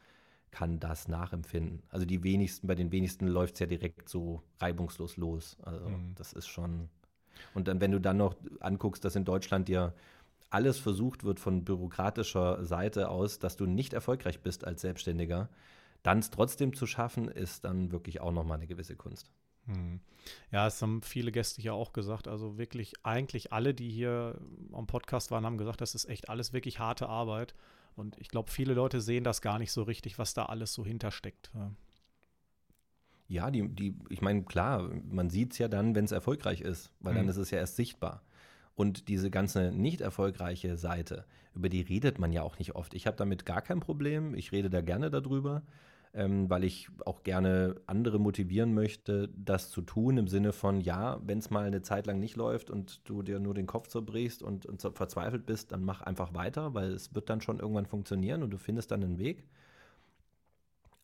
kann das nachempfinden. Also die wenigsten, bei den wenigsten läuft es ja direkt so reibungslos los. Also mhm. das ist schon. Und dann, wenn du dann noch anguckst, dass in Deutschland dir alles versucht wird von bürokratischer Seite aus, dass du nicht erfolgreich bist als Selbstständiger, dann es trotzdem zu schaffen, ist dann wirklich auch nochmal eine gewisse Kunst. Hm. Ja, es haben viele Gäste hier auch gesagt. Also wirklich, eigentlich alle, die hier am Podcast waren, haben gesagt, das ist echt alles wirklich harte Arbeit. Und ich glaube, viele Leute sehen das gar nicht so richtig, was da alles so hintersteckt. Ja, die, die, ich meine, klar, man sieht es ja dann, wenn es erfolgreich ist, weil mhm. dann ist es ja erst sichtbar. Und diese ganze nicht erfolgreiche Seite, über die redet man ja auch nicht oft. Ich habe damit gar kein Problem. Ich rede da gerne darüber ähm, weil ich auch gerne andere motivieren möchte, das zu tun, im Sinne von, ja, wenn es mal eine Zeit lang nicht läuft und du dir nur den Kopf zerbrichst und, und verzweifelt bist, dann mach einfach weiter, weil es wird dann schon irgendwann funktionieren und du findest dann einen Weg.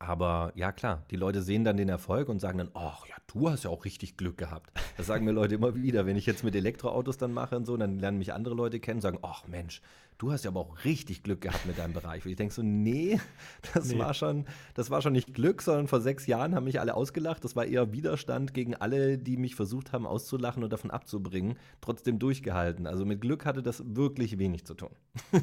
Aber ja, klar, die Leute sehen dann den Erfolg und sagen dann, ach ja, du hast ja auch richtig Glück gehabt. Das sagen mir Leute immer wieder. Wenn ich jetzt mit Elektroautos dann mache und so, dann lernen mich andere Leute kennen und sagen, ach Mensch, du hast ja aber auch richtig Glück gehabt mit deinem Bereich. Und ich denke so, nee, das nee. war schon, das war schon nicht Glück, sondern vor sechs Jahren haben mich alle ausgelacht. Das war eher Widerstand gegen alle, die mich versucht haben auszulachen und davon abzubringen, trotzdem durchgehalten. Also mit Glück hatte das wirklich wenig zu tun. Mhm.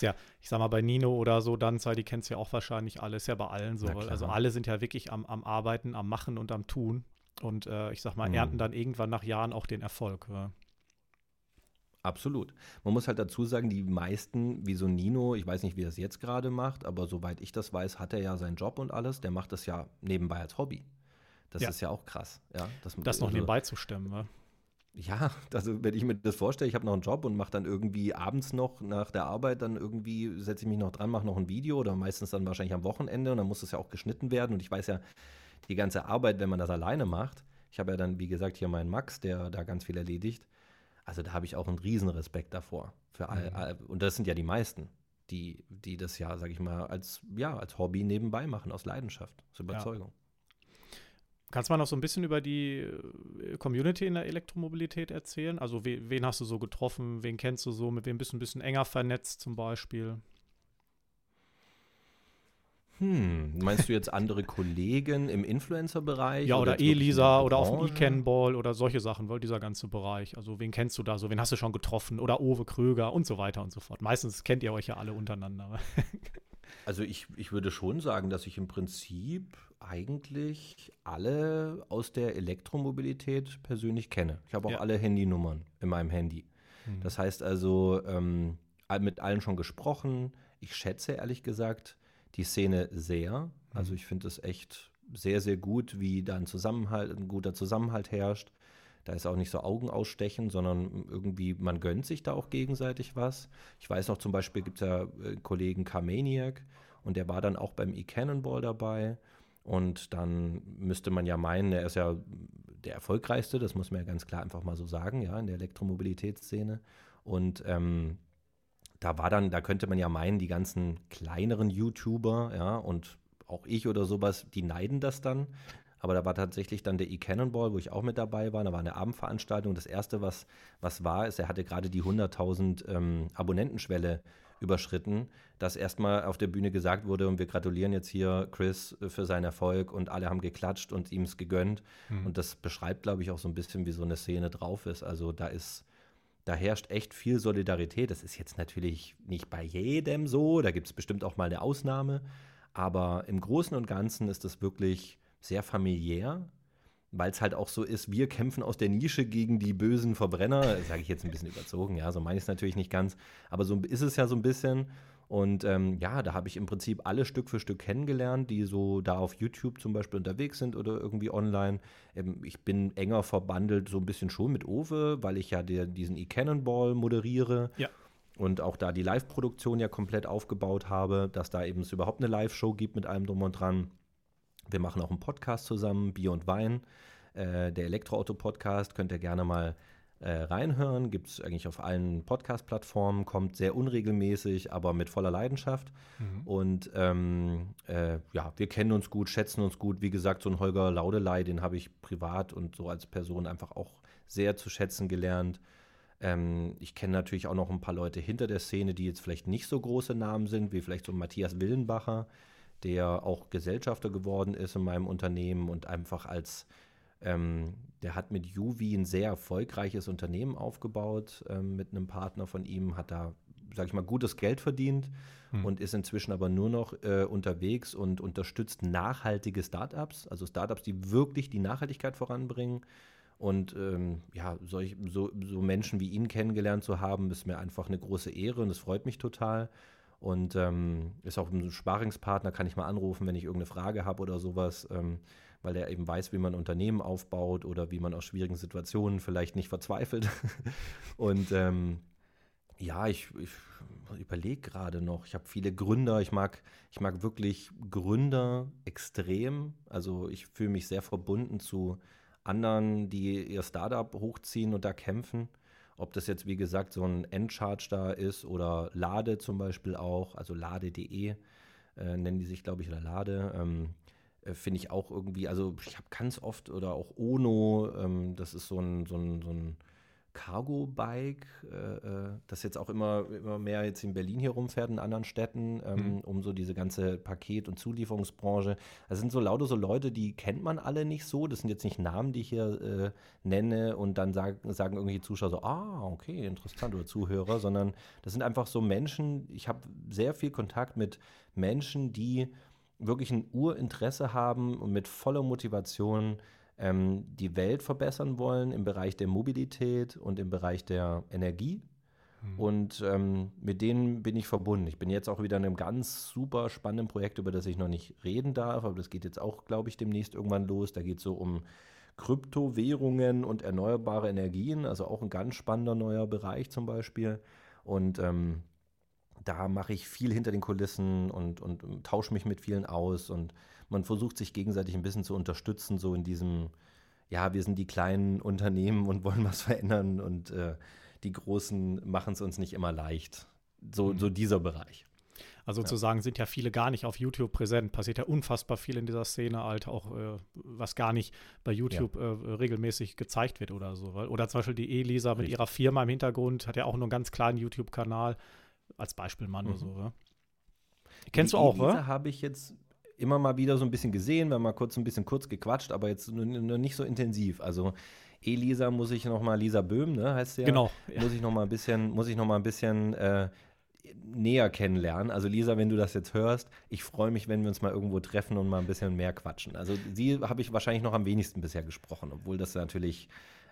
ja, ich sag mal, bei Nino oder so, dann die kennt es ja auch wahrscheinlich alle, ist ja bei allen so. Also alle sind ja wirklich am, am Arbeiten, am Machen und am Tun. Und äh, ich sag mal, mhm. ernten dann irgendwann nach Jahren auch den Erfolg. Ja. Absolut. Man muss halt dazu sagen, die meisten, wie so Nino, ich weiß nicht, wie er es jetzt gerade macht, aber soweit ich das weiß, hat er ja seinen Job und alles. Der macht das ja nebenbei als Hobby. Das ja. ist ja auch krass. Ja, das, das noch also, nebenbei zu stemmen, ne? Ja, also wenn ich mir das vorstelle, ich habe noch einen Job und mache dann irgendwie abends noch nach der Arbeit dann irgendwie, setze ich mich noch dran, mache noch ein Video oder meistens dann wahrscheinlich am Wochenende und dann muss es ja auch geschnitten werden und ich weiß ja, die ganze Arbeit, wenn man das alleine macht, ich habe ja dann, wie gesagt, hier meinen Max, der da ganz viel erledigt, also da habe ich auch einen Riesenrespekt davor. Für all, mhm. all, und das sind ja die meisten, die, die das ja, sage ich mal, als, ja, als Hobby nebenbei machen, aus Leidenschaft, aus Überzeugung. Ja. Kannst du mal noch so ein bisschen über die äh, Community in der Elektromobilität erzählen? Also we, wen hast du so getroffen? Wen kennst du so? Mit wem bist du ein bisschen enger vernetzt zum Beispiel? Hm, meinst du jetzt andere Kollegen im Influencer-Bereich? Ja, oder, oder Elisa oder auf dem E-Cannball oder solche Sachen, weil dieser ganze Bereich. Also wen kennst du da so? Wen hast du schon getroffen? Oder Owe Kröger und so weiter und so fort. Meistens kennt ihr euch ja alle untereinander. also ich, ich würde schon sagen, dass ich im Prinzip eigentlich alle aus der Elektromobilität persönlich kenne. Ich habe auch ja. alle Handynummern in meinem Handy. Mhm. Das heißt also, ähm, mit allen schon gesprochen. Ich schätze ehrlich gesagt die Szene sehr. Also mhm. ich finde es echt sehr, sehr gut, wie da ein Zusammenhalt, ein guter Zusammenhalt herrscht. Da ist auch nicht so Augen ausstechen, sondern irgendwie, man gönnt sich da auch gegenseitig was. Ich weiß noch zum Beispiel, gibt es ja äh, Kollegen Carmaniac und der war dann auch beim E-Cannonball dabei. Und dann müsste man ja meinen, er ist ja der erfolgreichste, das muss man ja ganz klar einfach mal so sagen, ja, in der Elektromobilitätsszene. Und ähm, da war dann, da könnte man ja meinen, die ganzen kleineren YouTuber, ja, und auch ich oder sowas, die neiden das dann. Aber da war tatsächlich dann der E-Cannonball, wo ich auch mit dabei war. Da war eine Abendveranstaltung. Das erste, was, was war, ist, er hatte gerade die 100.000 ähm, Abonnentenschwelle überschritten, dass erstmal auf der Bühne gesagt wurde, und wir gratulieren jetzt hier Chris für seinen Erfolg und alle haben geklatscht und ihm es gegönnt. Mhm. Und das beschreibt, glaube ich, auch so ein bisschen, wie so eine Szene drauf ist. Also da ist da herrscht echt viel Solidarität. Das ist jetzt natürlich nicht bei jedem so, da gibt es bestimmt auch mal eine Ausnahme. Aber im Großen und Ganzen ist es wirklich sehr familiär, weil es halt auch so ist, wir kämpfen aus der Nische gegen die bösen Verbrenner. Sage ich jetzt ein bisschen überzogen, ja, so meine ich es natürlich nicht ganz. Aber so ist es ja so ein bisschen. Und ähm, ja, da habe ich im Prinzip alle Stück für Stück kennengelernt, die so da auf YouTube zum Beispiel unterwegs sind oder irgendwie online. Ähm, ich bin enger verbandelt so ein bisschen schon mit Owe, weil ich ja der, diesen E-Cannonball moderiere. Ja. Und auch da die Live-Produktion ja komplett aufgebaut habe, dass da eben es überhaupt eine Live-Show gibt mit allem drum und dran. Wir machen auch einen Podcast zusammen, Bier und Wein. Äh, der Elektroauto-Podcast könnt ihr gerne mal äh, reinhören. Gibt es eigentlich auf allen Podcast-Plattformen, kommt sehr unregelmäßig, aber mit voller Leidenschaft. Mhm. Und ähm, äh, ja, wir kennen uns gut, schätzen uns gut. Wie gesagt, so ein Holger Laudelei, den habe ich privat und so als Person einfach auch sehr zu schätzen gelernt. Ähm, ich kenne natürlich auch noch ein paar Leute hinter der Szene, die jetzt vielleicht nicht so große Namen sind, wie vielleicht so Matthias Willenbacher, der auch Gesellschafter geworden ist in meinem Unternehmen und einfach als, ähm, der hat mit Juvi ein sehr erfolgreiches Unternehmen aufgebaut ähm, mit einem Partner von ihm, hat da, sag ich mal, gutes Geld verdient hm. und ist inzwischen aber nur noch äh, unterwegs und unterstützt nachhaltige Startups, also Startups, die wirklich die Nachhaltigkeit voranbringen. Und ähm, ja, solch, so, so Menschen wie ihn kennengelernt zu haben, ist mir einfach eine große Ehre und es freut mich total. Und ähm, ist auch ein Sparingspartner, kann ich mal anrufen, wenn ich irgendeine Frage habe oder sowas, ähm, weil er eben weiß, wie man Unternehmen aufbaut oder wie man aus schwierigen Situationen vielleicht nicht verzweifelt. und ähm, ja, ich, ich überlege gerade noch. Ich habe viele Gründer. Ich mag, ich mag wirklich Gründer extrem. Also ich fühle mich sehr verbunden zu anderen, die ihr Startup hochziehen und da kämpfen. Ob das jetzt, wie gesagt, so ein Endcharge da ist oder Lade zum Beispiel auch, also lade.de äh, nennen die sich, glaube ich, oder Lade. Ähm, äh, Finde ich auch irgendwie, also ich habe ganz oft oder auch Ono, ähm, das ist so ein, so ein, so ein Cargo-Bike, äh, äh, das jetzt auch immer, immer mehr jetzt in Berlin hier rumfährt, in anderen Städten, ähm, mhm. um so diese ganze Paket- und Zulieferungsbranche. Das sind so lauter so Leute, die kennt man alle nicht so. Das sind jetzt nicht Namen, die ich hier äh, nenne und dann sag, sagen irgendwelche Zuschauer so, ah, okay, interessant, oder Zuhörer, sondern das sind einfach so Menschen, ich habe sehr viel Kontakt mit Menschen, die wirklich ein Urinteresse haben und mit voller Motivation ähm, die Welt verbessern wollen im Bereich der Mobilität und im Bereich der Energie. Mhm. Und ähm, mit denen bin ich verbunden. Ich bin jetzt auch wieder in einem ganz super spannenden Projekt, über das ich noch nicht reden darf, aber das geht jetzt auch, glaube ich, demnächst irgendwann los. Da geht es so um Kryptowährungen und erneuerbare Energien, also auch ein ganz spannender neuer Bereich zum Beispiel. Und ähm, da mache ich viel hinter den Kulissen und, und, und tausche mich mit vielen aus und man versucht sich gegenseitig ein bisschen zu unterstützen, so in diesem, ja, wir sind die kleinen Unternehmen und wollen was verändern und äh, die Großen machen es uns nicht immer leicht. So, mhm. so dieser Bereich. Also sozusagen ja. sind ja viele gar nicht auf YouTube präsent. Passiert ja unfassbar viel in dieser Szene, halt auch, äh, was gar nicht bei YouTube ja. äh, regelmäßig gezeigt wird oder so. Oder zum Beispiel die Elisa mit ihrer Firma im Hintergrund hat ja auch nur einen ganz kleinen YouTube-Kanal, als Beispiel mal nur mhm. so. Ja? Kennst die du auch, oder? habe ich jetzt immer mal wieder so ein bisschen gesehen, wir haben mal kurz ein bisschen kurz gequatscht, aber jetzt nur, nur nicht so intensiv. Also Elisa muss ich noch mal, Lisa Böhm, ne, heißt der? Genau. Ja. Muss ich noch mal ein bisschen, muss ich noch mal ein bisschen äh, näher kennenlernen. Also Lisa, wenn du das jetzt hörst, ich freue mich, wenn wir uns mal irgendwo treffen und mal ein bisschen mehr quatschen. Also sie habe ich wahrscheinlich noch am wenigsten bisher gesprochen, obwohl das natürlich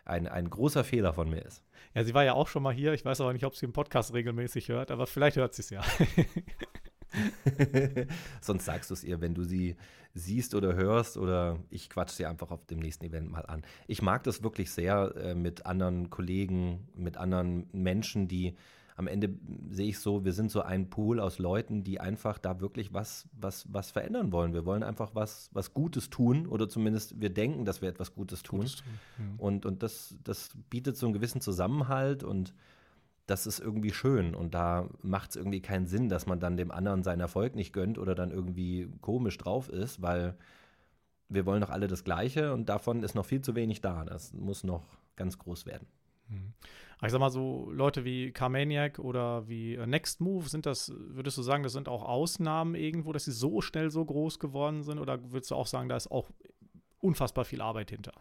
ein, ein großer Fehler von mir ist. Ja, sie war ja auch schon mal hier. Ich weiß aber nicht, ob sie den Podcast regelmäßig hört, aber vielleicht hört sie es ja. Sonst sagst du es ihr, wenn du sie siehst oder hörst oder ich quatsch sie einfach auf dem nächsten Event mal an. Ich mag das wirklich sehr äh, mit anderen Kollegen, mit anderen Menschen, die am Ende sehe ich so, wir sind so ein Pool aus Leuten, die einfach da wirklich was, was, was verändern wollen. Wir wollen einfach was, was Gutes tun oder zumindest wir denken, dass wir etwas Gutes tun. Gutes tun ja. Und, und das, das bietet so einen gewissen Zusammenhalt und das ist irgendwie schön und da macht es irgendwie keinen Sinn, dass man dann dem anderen seinen Erfolg nicht gönnt oder dann irgendwie komisch drauf ist, weil wir wollen doch alle das Gleiche und davon ist noch viel zu wenig da. Das muss noch ganz groß werden. Ich sag mal so, Leute wie Carmaniac oder wie äh, Next Move, sind das, würdest du sagen, das sind auch Ausnahmen irgendwo, dass sie so schnell so groß geworden sind? Oder würdest du auch sagen, da ist auch unfassbar viel Arbeit hinter?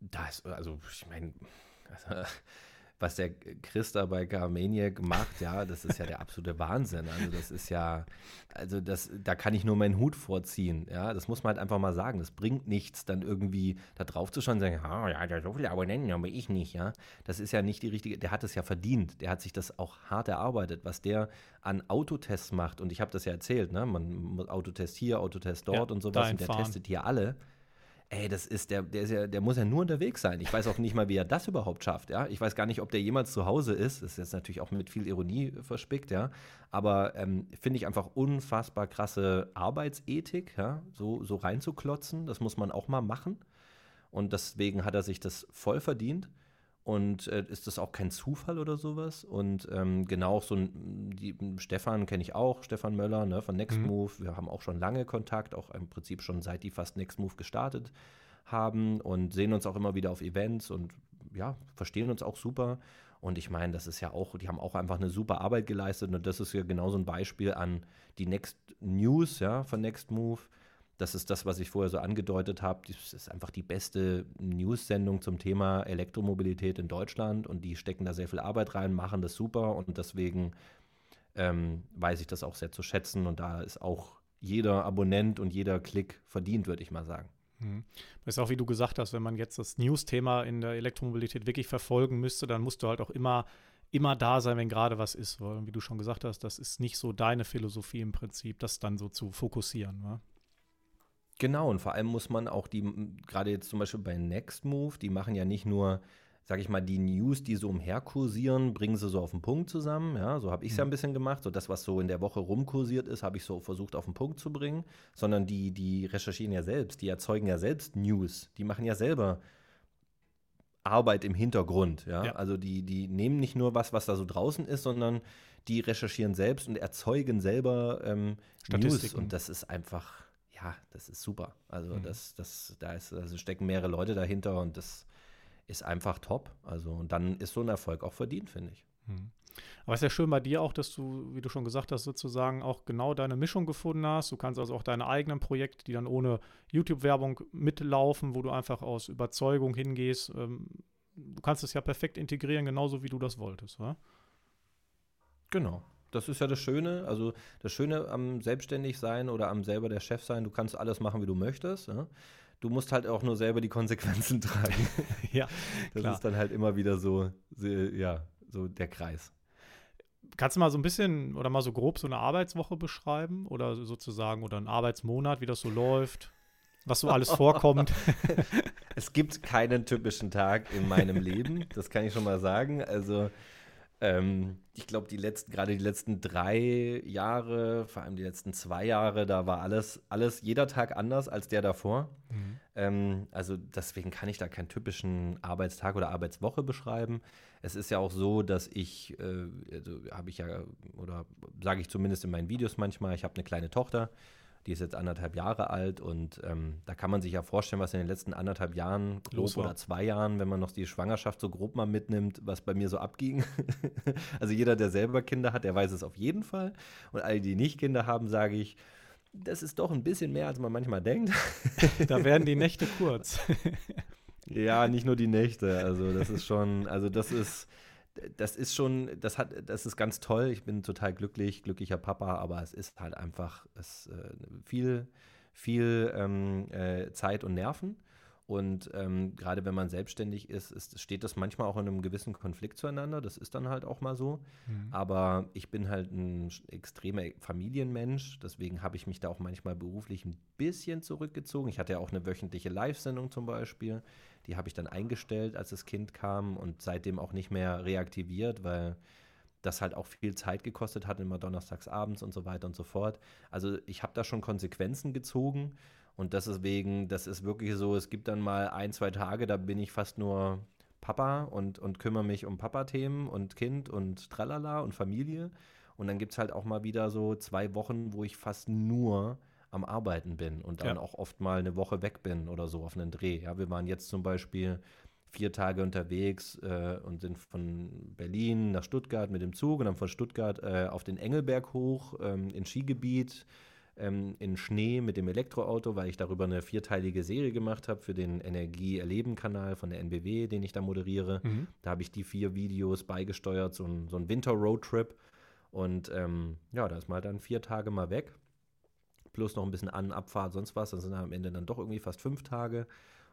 Da ist, also, ich meine, also, was der Chris da bei Carmaniac macht, ja, das ist ja der absolute Wahnsinn. Also das ist ja, also das, da kann ich nur meinen Hut vorziehen, ja, das muss man halt einfach mal sagen. Das bringt nichts, dann irgendwie da drauf zu schauen und sagen, oh, ja, der so viele Abonnenten, aber ich nicht, ja. Das ist ja nicht die richtige, der hat es ja verdient, der hat sich das auch hart erarbeitet, was der an Autotests macht und ich habe das ja erzählt, ne, man Autotest hier, Autotest dort ja, und sowas und der fahren. testet hier alle ey, das ist der, der ist ja, der muss ja nur unterwegs sein. Ich weiß auch nicht mal, wie er das überhaupt schafft, ja. Ich weiß gar nicht, ob der jemals zu Hause ist. Das ist jetzt natürlich auch mit viel Ironie verspickt, ja. Aber ähm, finde ich einfach unfassbar krasse Arbeitsethik, ja, so, so reinzuklotzen. Das muss man auch mal machen. Und deswegen hat er sich das voll verdient. Und äh, ist das auch kein Zufall oder sowas? Und ähm, genau so ein, die, Stefan kenne ich auch, Stefan Möller ne, von Nextmove. Mhm. Wir haben auch schon lange Kontakt, auch im Prinzip schon seit die fast Nextmove gestartet haben und sehen uns auch immer wieder auf Events und ja, verstehen uns auch super. Und ich meine, das ist ja auch, die haben auch einfach eine super Arbeit geleistet. Und das ist ja genau so ein Beispiel an die Next News, ja, von Next Move. Das ist das, was ich vorher so angedeutet habe. Das ist einfach die beste News-Sendung zum Thema Elektromobilität in Deutschland. Und die stecken da sehr viel Arbeit rein, machen das super. Und deswegen ähm, weiß ich das auch sehr zu schätzen. Und da ist auch jeder Abonnent und jeder Klick verdient, würde ich mal sagen. Mhm. Ist auch, wie du gesagt hast, wenn man jetzt das News-Thema in der Elektromobilität wirklich verfolgen müsste, dann musst du halt auch immer, immer da sein, wenn gerade was ist. Weil, wie du schon gesagt hast, das ist nicht so deine Philosophie im Prinzip, das dann so zu fokussieren. Wa? Genau, und vor allem muss man auch die, gerade jetzt zum Beispiel bei Nextmove, die machen ja nicht nur sag ich mal, die News, die so umherkursieren, bringen sie so auf den Punkt zusammen. Ja, so habe ich es ja ein mhm. bisschen gemacht. So das, was so in der Woche rumkursiert ist, habe ich so versucht auf den Punkt zu bringen. Sondern die, die recherchieren ja selbst, die erzeugen ja selbst News. Die machen ja selber Arbeit im Hintergrund. Ja? ja. Also die, die nehmen nicht nur was, was da so draußen ist, sondern die recherchieren selbst und erzeugen selber ähm, News. Und das ist einfach, ja, das ist super. Also mhm. das, das, da ist, also stecken mehrere Leute dahinter und das ist einfach top. Also, und dann ist so ein Erfolg auch verdient, finde ich. Hm. Aber es ist ja schön bei dir auch, dass du, wie du schon gesagt hast, sozusagen auch genau deine Mischung gefunden hast. Du kannst also auch deine eigenen Projekte, die dann ohne YouTube-Werbung mitlaufen, wo du einfach aus Überzeugung hingehst. Ähm, du kannst es ja perfekt integrieren, genauso wie du das wolltest, oder? Genau. Das ist ja das Schöne. Also das Schöne am Selbstständigsein oder am selber der Chef sein, du kannst alles machen, wie du möchtest. Ja? du musst halt auch nur selber die Konsequenzen tragen. ja, das klar. ist dann halt immer wieder so, ja, so der Kreis. Kannst du mal so ein bisschen oder mal so grob so eine Arbeitswoche beschreiben oder sozusagen oder einen Arbeitsmonat, wie das so läuft, was so alles vorkommt? es gibt keinen typischen Tag in meinem Leben, das kann ich schon mal sagen. Also ähm, ich glaube, die letzten, gerade die letzten drei Jahre, vor allem die letzten zwei Jahre, da war alles, alles jeder Tag anders als der davor. Mhm. Ähm, also deswegen kann ich da keinen typischen Arbeitstag oder Arbeitswoche beschreiben. Es ist ja auch so, dass ich, äh, also habe ich ja, oder sage ich zumindest in meinen Videos manchmal, ich habe eine kleine Tochter die ist jetzt anderthalb Jahre alt und ähm, da kann man sich ja vorstellen, was in den letzten anderthalb Jahren, grob oder zwei Jahren, wenn man noch die Schwangerschaft so grob mal mitnimmt, was bei mir so abging. also jeder, der selber Kinder hat, der weiß es auf jeden Fall. Und alle, die nicht Kinder haben, sage ich, das ist doch ein bisschen mehr, als man manchmal denkt. da werden die Nächte kurz. ja, nicht nur die Nächte. Also das ist schon, also das ist das ist schon, das hat, das ist ganz toll. Ich bin total glücklich, glücklicher Papa, aber es ist halt einfach es, äh, viel, viel ähm, äh, Zeit und Nerven. Und ähm, gerade wenn man selbstständig ist, ist, steht das manchmal auch in einem gewissen Konflikt zueinander. Das ist dann halt auch mal so. Mhm. Aber ich bin halt ein extremer Familienmensch. Deswegen habe ich mich da auch manchmal beruflich ein bisschen zurückgezogen. Ich hatte ja auch eine wöchentliche Live-Sendung zum Beispiel. Die habe ich dann eingestellt, als das Kind kam und seitdem auch nicht mehr reaktiviert, weil das halt auch viel Zeit gekostet hat, immer donnerstags abends und so weiter und so fort. Also ich habe da schon Konsequenzen gezogen und deswegen, das ist wirklich so, es gibt dann mal ein, zwei Tage, da bin ich fast nur Papa und, und kümmere mich um Papa-Themen und Kind und Tralala und Familie. Und dann gibt es halt auch mal wieder so zwei Wochen, wo ich fast nur am Arbeiten bin und dann ja. auch oft mal eine Woche weg bin oder so auf einen Dreh. Ja, wir waren jetzt zum Beispiel vier Tage unterwegs äh, und sind von Berlin nach Stuttgart mit dem Zug und dann von Stuttgart äh, auf den Engelberg hoch ähm, ins Skigebiet ähm, in Schnee mit dem Elektroauto, weil ich darüber eine vierteilige Serie gemacht habe für den Energie-Erleben-Kanal von der NBW, den ich da moderiere. Mhm. Da habe ich die vier Videos beigesteuert, so ein, so ein Winter-Roadtrip. Und ähm, ja, da ist mal dann vier Tage mal weg. Plus noch ein bisschen An-, Abfahrt, sonst was. Das sind am Ende dann doch irgendwie fast fünf Tage.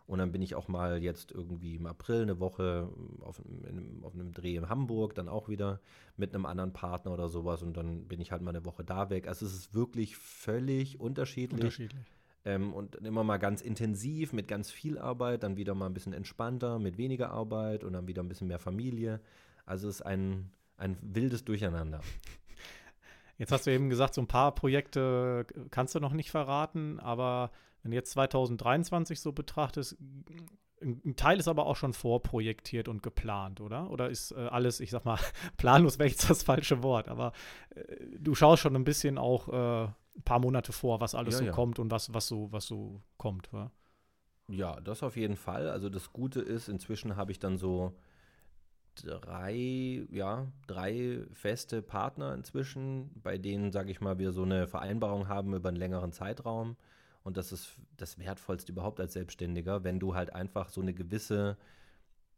Und dann bin ich auch mal jetzt irgendwie im April eine Woche auf, in, auf, einem Dreh in Hamburg, dann auch wieder mit einem anderen Partner oder sowas. Und dann bin ich halt mal eine Woche da weg. Also es ist wirklich völlig unterschiedlich. Unterschiedlich. Ähm, und immer mal ganz intensiv mit ganz viel Arbeit, dann wieder mal ein bisschen entspannter mit weniger Arbeit und dann wieder ein bisschen mehr Familie. Also es ist ein, ein wildes Durcheinander. Jetzt hast du eben gesagt, so ein paar Projekte kannst du noch nicht verraten, aber wenn du jetzt 2023 so betrachtest, ein Teil ist aber auch schon vorprojektiert und geplant, oder? Oder ist äh, alles, ich sag mal, planlos wäre jetzt das falsche Wort, aber äh, du schaust schon ein bisschen auch äh, ein paar Monate vor, was alles ja, so ja. kommt und was, was so, was so kommt, oder? Ja, das auf jeden Fall. Also das Gute ist, inzwischen habe ich dann so drei, ja, drei feste Partner inzwischen, bei denen, sage ich mal, wir so eine Vereinbarung haben über einen längeren Zeitraum. Und das ist das Wertvollste überhaupt als Selbstständiger, wenn du halt einfach so eine gewisse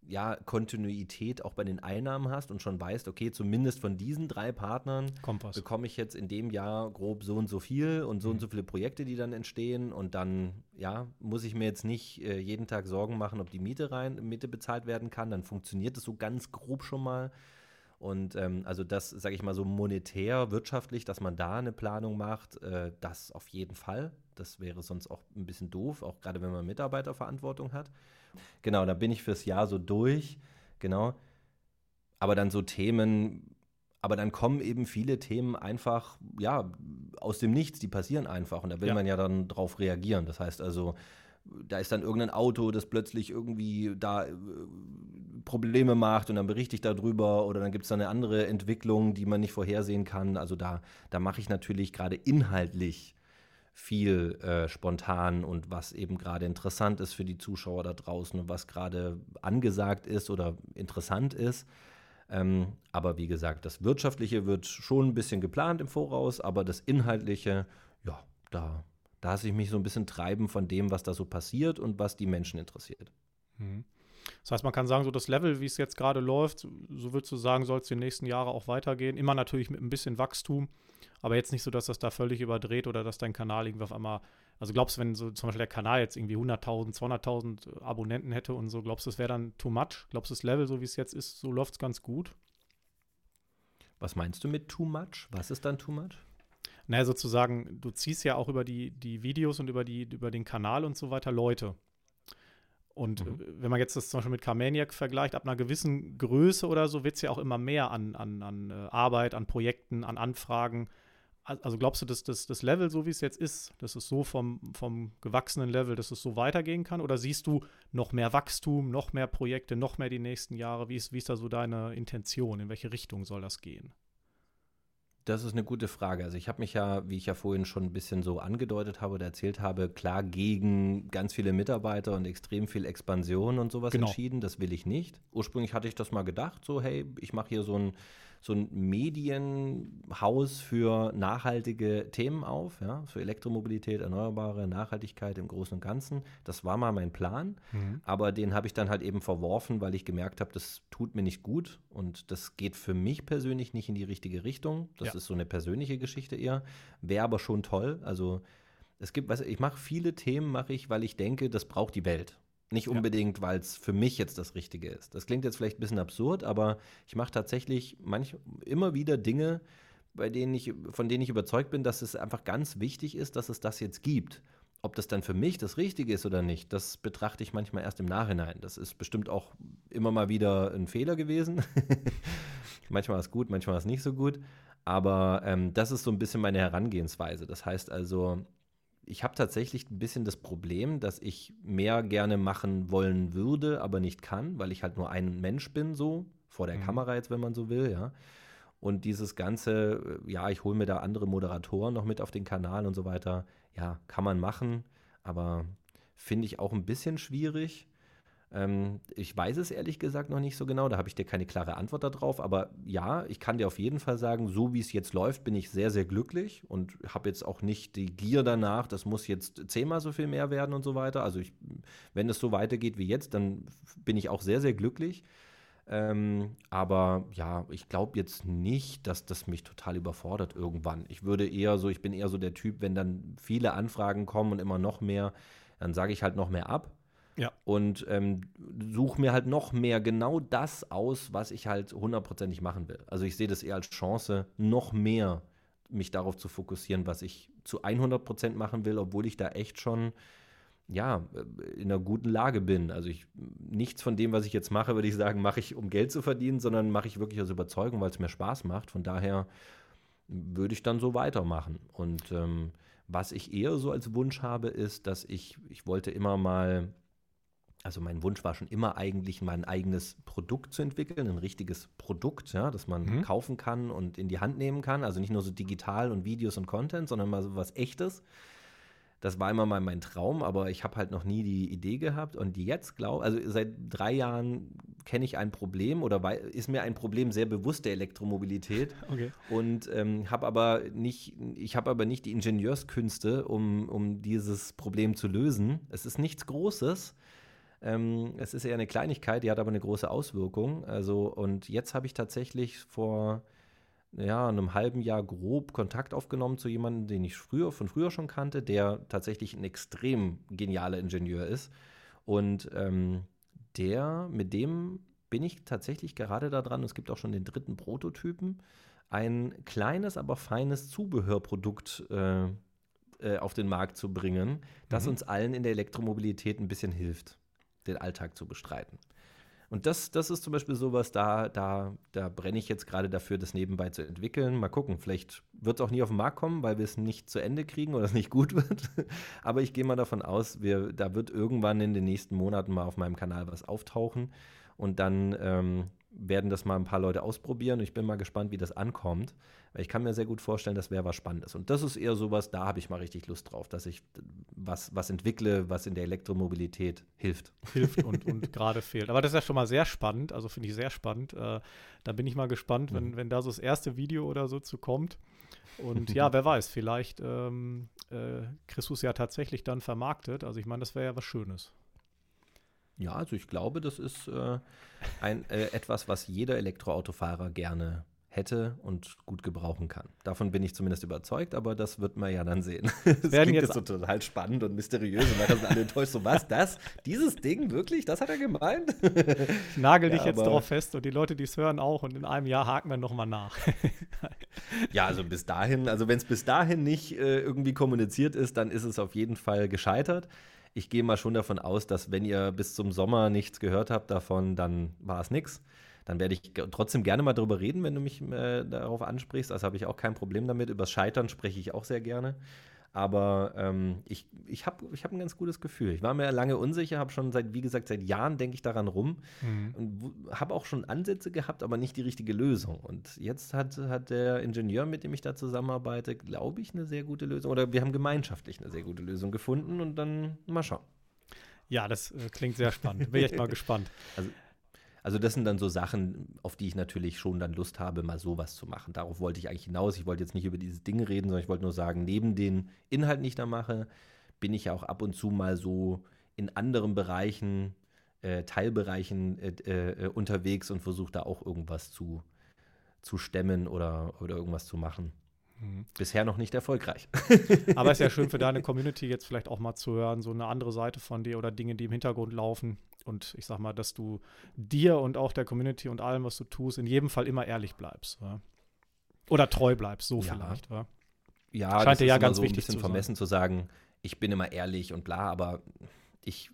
ja, Kontinuität auch bei den Einnahmen hast und schon weißt, okay, zumindest von diesen drei Partnern bekomme ich jetzt in dem Jahr grob so und so viel und so mhm. und so viele Projekte, die dann entstehen und dann, ja, muss ich mir jetzt nicht äh, jeden Tag Sorgen machen, ob die Miete rein, Miete bezahlt werden kann, dann funktioniert es so ganz grob schon mal. Und ähm, also das, sage ich mal, so monetär, wirtschaftlich, dass man da eine Planung macht, äh, das auf jeden Fall. Das wäre sonst auch ein bisschen doof, auch gerade wenn man Mitarbeiterverantwortung hat. Genau, da bin ich fürs Jahr so durch. Genau. Aber dann so Themen, aber dann kommen eben viele Themen einfach, ja, aus dem Nichts, die passieren einfach. Und da will ja. man ja dann drauf reagieren. Das heißt also, da ist dann irgendein Auto, das plötzlich irgendwie da äh, Probleme macht und dann berichte ich darüber oder dann gibt es da eine andere Entwicklung, die man nicht vorhersehen kann. Also da, da mache ich natürlich gerade inhaltlich viel äh, spontan und was eben gerade interessant ist für die Zuschauer da draußen und was gerade angesagt ist oder interessant ist. Ähm, aber wie gesagt, das Wirtschaftliche wird schon ein bisschen geplant im Voraus, aber das Inhaltliche, ja, da, lasse ich mich so ein bisschen treiben von dem, was da so passiert und was die Menschen interessiert. Mhm. Das heißt, man kann sagen, so das Level, wie es jetzt gerade läuft, so würdest du sagen, soll es die nächsten Jahre auch weitergehen. Immer natürlich mit ein bisschen Wachstum, aber jetzt nicht so, dass das da völlig überdreht oder dass dein Kanal irgendwie auf einmal, also glaubst du, wenn so zum Beispiel der Kanal jetzt irgendwie 100.000, 200.000 Abonnenten hätte und so, glaubst du, das wäre dann too much? Glaubst du, das Level, so wie es jetzt ist, so läuft es ganz gut? Was meinst du mit too much? Was ist dann too much? Naja, sozusagen, du ziehst ja auch über die, die Videos und über, die, über den Kanal und so weiter Leute. Und mhm. wenn man jetzt das zum Beispiel mit Carmaniac vergleicht, ab einer gewissen Größe oder so, wird es ja auch immer mehr an, an, an äh, Arbeit, an Projekten, an Anfragen. Also glaubst du, dass das, das Level, so wie es jetzt ist, dass es so vom, vom gewachsenen Level, dass es so weitergehen kann? Oder siehst du noch mehr Wachstum, noch mehr Projekte, noch mehr die nächsten Jahre? Wie ist, wie ist da so deine Intention? In welche Richtung soll das gehen? Das ist eine gute Frage. Also ich habe mich ja, wie ich ja vorhin schon ein bisschen so angedeutet habe oder erzählt habe, klar gegen ganz viele Mitarbeiter und extrem viel Expansion und sowas genau. entschieden. Das will ich nicht. Ursprünglich hatte ich das mal gedacht, so hey, ich mache hier so ein so ein Medienhaus für nachhaltige Themen auf, ja, für Elektromobilität, Erneuerbare, Nachhaltigkeit im Großen und Ganzen. Das war mal mein Plan, mhm. aber den habe ich dann halt eben verworfen, weil ich gemerkt habe, das tut mir nicht gut und das geht für mich persönlich nicht in die richtige Richtung. Das ja. ist so eine persönliche Geschichte eher. Wäre aber schon toll. Also es gibt, weißt du, ich mache viele Themen, mache ich, weil ich denke, das braucht die Welt. Nicht unbedingt, ja. weil es für mich jetzt das Richtige ist. Das klingt jetzt vielleicht ein bisschen absurd, aber ich mache tatsächlich manch, immer wieder Dinge, bei denen ich, von denen ich überzeugt bin, dass es einfach ganz wichtig ist, dass es das jetzt gibt. Ob das dann für mich das Richtige ist oder nicht, das betrachte ich manchmal erst im Nachhinein. Das ist bestimmt auch immer mal wieder ein Fehler gewesen. manchmal es gut, manchmal es nicht so gut. Aber ähm, das ist so ein bisschen meine Herangehensweise. Das heißt also, ich habe tatsächlich ein bisschen das Problem, dass ich mehr gerne machen wollen würde, aber nicht kann, weil ich halt nur ein Mensch bin, so vor der mhm. Kamera jetzt, wenn man so will, ja. Und dieses ganze, äh, ja, ich hole mir da andere Moderatoren noch mit auf den Kanal und so weiter, ja, kann man machen, aber finde ich auch ein bisschen schwierig. Ähm, ich weiß es ehrlich gesagt noch nicht so genau, da habe ich dir keine klare Antwort darauf, aber ja, ich kann dir auf jeden Fall sagen, so wie es jetzt läuft, bin ich sehr, sehr glücklich und habe jetzt auch nicht die Gier danach, das muss jetzt zehnmal so viel mehr werden und so weiter. Also ich, wenn es so weitergeht wie jetzt, dann bin ich auch sehr, sehr glücklich. Ähm, aber ja, ich glaube jetzt nicht, dass das mich total überfordert irgendwann. Ich würde eher so, ich bin eher so der Typ, wenn dann viele Anfragen kommen und immer noch mehr, dann sage ich halt noch mehr ab ja. Und ähm, suche mir halt noch mehr genau das aus, was ich halt hundertprozentig machen will. Also ich sehe das eher als Chance, noch mehr mich darauf zu fokussieren, was ich zu 100 Prozent machen will, obwohl ich da echt schon ja, in einer guten Lage bin. Also ich, nichts von dem, was ich jetzt mache, würde ich sagen, mache ich, um Geld zu verdienen, sondern mache ich wirklich aus Überzeugung, weil es mir Spaß macht. Von daher würde ich dann so weitermachen. Und ähm, was ich eher so als Wunsch habe, ist, dass ich, ich wollte immer mal also mein Wunsch war schon immer eigentlich, mein eigenes Produkt zu entwickeln, ein richtiges Produkt, ja, das man mhm. kaufen kann und in die Hand nehmen kann. Also nicht nur so digital und Videos und Content, sondern mal so was Echtes. Das war immer mal mein Traum, aber ich habe halt noch nie die Idee gehabt. Und jetzt glaube also seit drei Jahren kenne ich ein Problem oder ist mir ein Problem sehr bewusst der Elektromobilität. Okay. Und ähm, habe aber nicht, ich habe aber nicht die Ingenieurskünste, um, um dieses Problem zu lösen. Es ist nichts Großes. Ähm, es ist eher eine Kleinigkeit, die hat aber eine große Auswirkung. Also, und jetzt habe ich tatsächlich vor ja, einem halben Jahr grob Kontakt aufgenommen zu jemandem, den ich früher, von früher schon kannte, der tatsächlich ein extrem genialer Ingenieur ist. Und ähm, der, mit dem bin ich tatsächlich gerade daran, es gibt auch schon den dritten Prototypen, ein kleines, aber feines Zubehörprodukt äh, äh, auf den Markt zu bringen, das mhm. uns allen in der Elektromobilität ein bisschen hilft, den Alltag zu bestreiten. Und das, das ist zum Beispiel sowas, da, da, da brenne ich jetzt gerade dafür, das nebenbei zu entwickeln. Mal gucken, vielleicht wird es auch nie auf den Markt kommen, weil wir es nicht zu Ende kriegen oder es nicht gut wird. Aber ich gehe mal davon aus, wir, da wird irgendwann in den nächsten Monaten mal auf meinem Kanal was auftauchen. Und dann ähm, werden das mal ein paar Leute ausprobieren. Und ich bin mal gespannt, wie das ankommt. Weil ich kann mir sehr gut vorstellen, das wäre was Spannendes. Und das ist eher sowas, da habe ich mal richtig Lust drauf, dass ich was, was entwickle, was in der Elektromobilität hilft. Hilft und, und gerade fehlt. Aber das ist ja schon mal sehr spannend, also finde ich sehr spannend. Äh, da bin ich mal gespannt, wenn, mhm. wenn da so das erste Video oder so zu kommt. Und ja, wer weiß, vielleicht ähm, äh, es ja tatsächlich dann vermarktet. Also ich meine, das wäre ja was Schönes. Ja, also ich glaube, das ist äh, ein, äh, etwas, was jeder Elektroautofahrer gerne hätte und gut gebrauchen kann. Davon bin ich zumindest überzeugt, aber das wird man ja dann sehen. Das klingt jetzt so total spannend und mysteriös und nachher sind alle enttäuscht. So, was, das? Dieses Ding, wirklich? Das hat er gemeint? Ich nagel dich ja, jetzt drauf fest und die Leute, die es hören, auch und in einem Jahr haken wir nochmal nach. ja, also bis dahin, also wenn es bis dahin nicht äh, irgendwie kommuniziert ist, dann ist es auf jeden Fall gescheitert. Ich gehe mal schon davon aus, dass wenn ihr bis zum Sommer nichts gehört habt davon, dann war es nichts dann werde ich trotzdem gerne mal darüber reden, wenn du mich äh, darauf ansprichst. Also habe ich auch kein Problem damit. Über Scheitern spreche ich auch sehr gerne. Aber ähm, ich, ich habe ich hab ein ganz gutes Gefühl. Ich war mir lange unsicher, habe schon seit, wie gesagt, seit Jahren denke ich daran rum mhm. und habe auch schon Ansätze gehabt, aber nicht die richtige Lösung. Und jetzt hat, hat der Ingenieur, mit dem ich da zusammenarbeite, glaube ich, eine sehr gute Lösung. Oder wir haben gemeinschaftlich eine sehr gute Lösung gefunden und dann mal schauen. Ja, das äh, klingt sehr spannend. Bin ich echt mal gespannt. Also also das sind dann so Sachen, auf die ich natürlich schon dann Lust habe, mal sowas zu machen. Darauf wollte ich eigentlich hinaus. Ich wollte jetzt nicht über dieses Ding reden, sondern ich wollte nur sagen, neben den Inhalten, die ich da mache, bin ich ja auch ab und zu mal so in anderen Bereichen, äh, Teilbereichen äh, äh, unterwegs und versuche da auch irgendwas zu, zu stemmen oder, oder irgendwas zu machen. Mhm. Bisher noch nicht erfolgreich. Aber es ist ja schön für deine Community jetzt vielleicht auch mal zu hören, so eine andere Seite von dir oder Dinge, die im Hintergrund laufen, und ich sag mal, dass du dir und auch der Community und allem, was du tust, in jedem Fall immer ehrlich bleibst. Ja? Oder treu bleibst, so ja. vielleicht. Ja, ja Scheint dir ja ganz so wichtig ein bisschen zu vermessen zu sagen, ich bin immer ehrlich und bla, aber ich,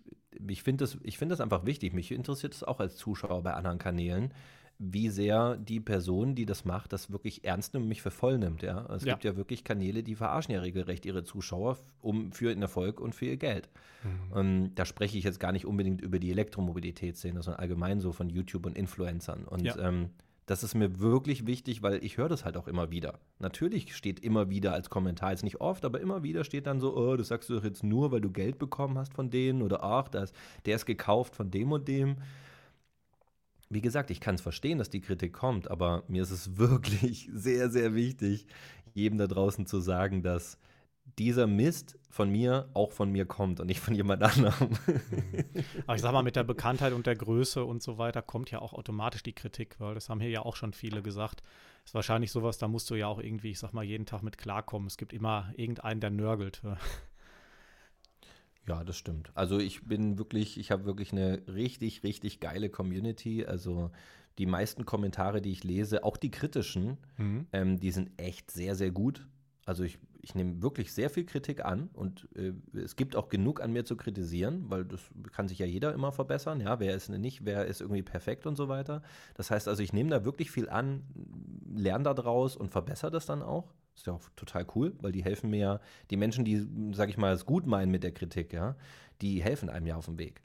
ich finde das, find das einfach wichtig. Mich interessiert es auch als Zuschauer bei anderen Kanälen, wie sehr die Person, die das macht, das wirklich ernst nimmt und mich für voll nimmt. Ja? Es ja. gibt ja wirklich Kanäle, die verarschen ja regelrecht ihre Zuschauer um, für ihren Erfolg und für ihr Geld. Mhm. Und da spreche ich jetzt gar nicht unbedingt über die Elektromobilitätsszene, sondern allgemein so von YouTube und Influencern. Und ja. ähm, das ist mir wirklich wichtig, weil ich höre das halt auch immer wieder. Natürlich steht immer wieder als Kommentar, jetzt nicht oft, aber immer wieder steht dann so, oh, das sagst du doch jetzt nur, weil du Geld bekommen hast von denen oder ach, das, der ist gekauft von dem und dem wie gesagt, ich kann es verstehen, dass die Kritik kommt, aber mir ist es wirklich sehr, sehr wichtig, jedem da draußen zu sagen, dass dieser Mist von mir auch von mir kommt und nicht von jemand anderem. Aber ich sag mal, mit der Bekanntheit und der Größe und so weiter kommt ja auch automatisch die Kritik, weil das haben hier ja auch schon viele gesagt. Ist wahrscheinlich sowas, da musst du ja auch irgendwie, ich sag mal, jeden Tag mit klarkommen. Es gibt immer irgendeinen, der nörgelt. Ja, das stimmt. Also ich bin wirklich, ich habe wirklich eine richtig, richtig geile Community. Also die meisten Kommentare, die ich lese, auch die kritischen, mhm. ähm, die sind echt sehr, sehr gut. Also ich, ich nehme wirklich sehr viel Kritik an und äh, es gibt auch genug an mir zu kritisieren, weil das kann sich ja jeder immer verbessern. Ja, wer ist nicht, wer ist irgendwie perfekt und so weiter. Das heißt also, ich nehme da wirklich viel an, lerne da draus und verbessere das dann auch. Ist ja auch total cool, weil die helfen mir ja, die Menschen, die, sag ich mal, es gut meinen mit der Kritik, ja, die helfen einem ja auf dem Weg.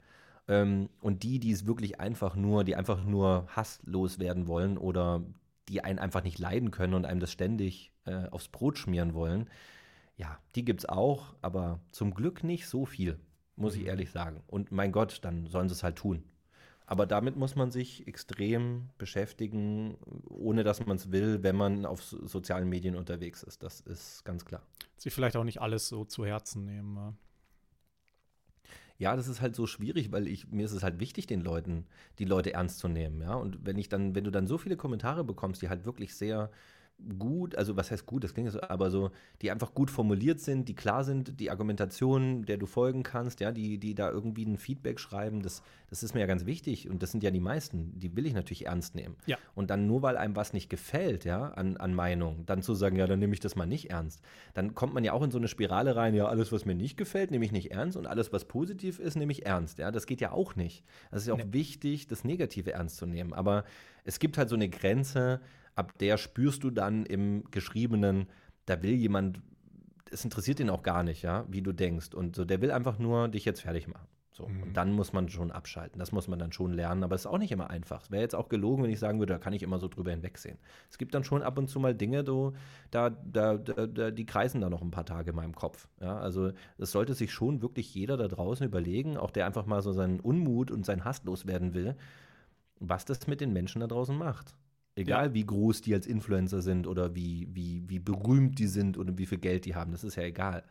Ähm, und die, die es wirklich einfach nur, die einfach nur hasslos werden wollen oder die einen einfach nicht leiden können und einem das ständig äh, aufs Brot schmieren wollen, Ja, die gibt es auch, aber zum Glück nicht so viel, muss ich Mhm. ehrlich sagen. Und mein Gott, dann sollen sie es halt tun. Aber damit muss man sich extrem beschäftigen, ohne dass man es will, wenn man auf so- sozialen Medien unterwegs ist. Das ist ganz klar. Sich vielleicht auch nicht alles so zu Herzen nehmen. ja. Ja, das ist halt so schwierig, weil ich, mir ist es halt wichtig, den Leuten, die Leute ernst zu nehmen, ja. Und wenn ich dann, wenn du dann so viele Kommentare bekommst, die halt wirklich sehr gut, also was heißt gut, das klingt so, aber so, die einfach gut formuliert sind, die klar sind, die Argumentation, der du folgen kannst, ja, die, die da irgendwie ein Feedback schreiben, das, das ist mir ja ganz wichtig und das sind ja die meisten, die will ich natürlich ernst nehmen. Ja. Und dann nur weil einem was nicht gefällt, ja, an, an Meinung, dann zu sagen, ja, dann nehme ich das mal nicht ernst. Dann kommt man ja auch in so eine Spirale rein, ja, alles, was mir nicht gefällt, nehme ich nicht ernst und alles, was positiv ist, nehme ich ernst. Ja, das geht ja auch nicht. Es ist ja auch Nee. wichtig, das Negative ernst zu nehmen. Aber es gibt halt so eine Grenze, ab der spürst du dann im Geschriebenen, da will jemand, es interessiert ihn auch gar nicht, ja, wie du denkst. Und so, der will einfach nur dich jetzt fertig machen. So. Mhm. Und dann muss man schon abschalten. Das muss man dann schon lernen, aber es ist auch nicht immer einfach. Es wäre jetzt auch gelogen, wenn ich sagen würde, da kann ich immer so drüber hinwegsehen. Es gibt dann schon ab und zu mal Dinge, do, da, da, da, die kreisen da noch ein paar Tage in meinem Kopf. Ja, also es sollte sich schon wirklich jeder da draußen überlegen, auch der einfach mal so seinen Unmut und seinen Hass loswerden will, was das mit den Menschen da draußen macht. Egal wie groß die als Influencer sind oder wie, wie, wie berühmt die sind oder wie viel Geld die haben, das ist ja egal.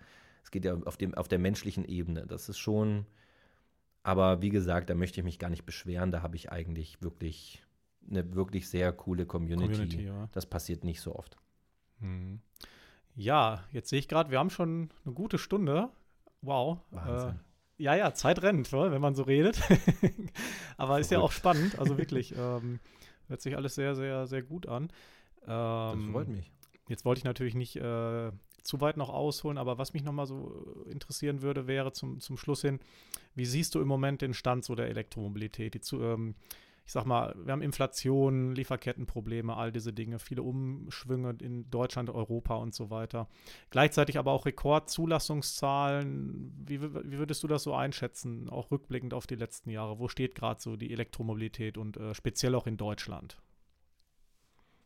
Es geht ja auf, dem, auf der menschlichen Ebene. Das ist schon, aber wie gesagt, da möchte ich mich gar nicht beschweren. Da habe ich eigentlich wirklich eine wirklich sehr coole Community. Community, ja. Das passiert nicht so oft. Mhm. Ja, jetzt sehe ich gerade, wir haben schon eine gute Stunde. Wow. Wahnsinn. Äh, ja, ja, Zeit rennt, wenn man so redet. Aber ist ja auch spannend. Also wirklich, ähm, hört sich alles sehr, sehr, sehr gut an. Das Ähm, freut mich. Jetzt wollte ich natürlich nicht äh, zu weit noch ausholen, aber was mich nochmal so interessieren würde, wäre zum, zum Schluss hin, wie siehst du im Moment den Stand so der Elektromobilität? Die zu, ähm, ich sag mal, wir haben Inflation, Lieferkettenprobleme, all diese Dinge, viele Umschwünge in Deutschland, Europa und so weiter. Gleichzeitig aber auch Rekordzulassungszahlen. Wie, wie würdest du das so einschätzen, auch rückblickend auf die letzten Jahre? Wo steht gerade so die Elektromobilität und äh, speziell auch in Deutschland?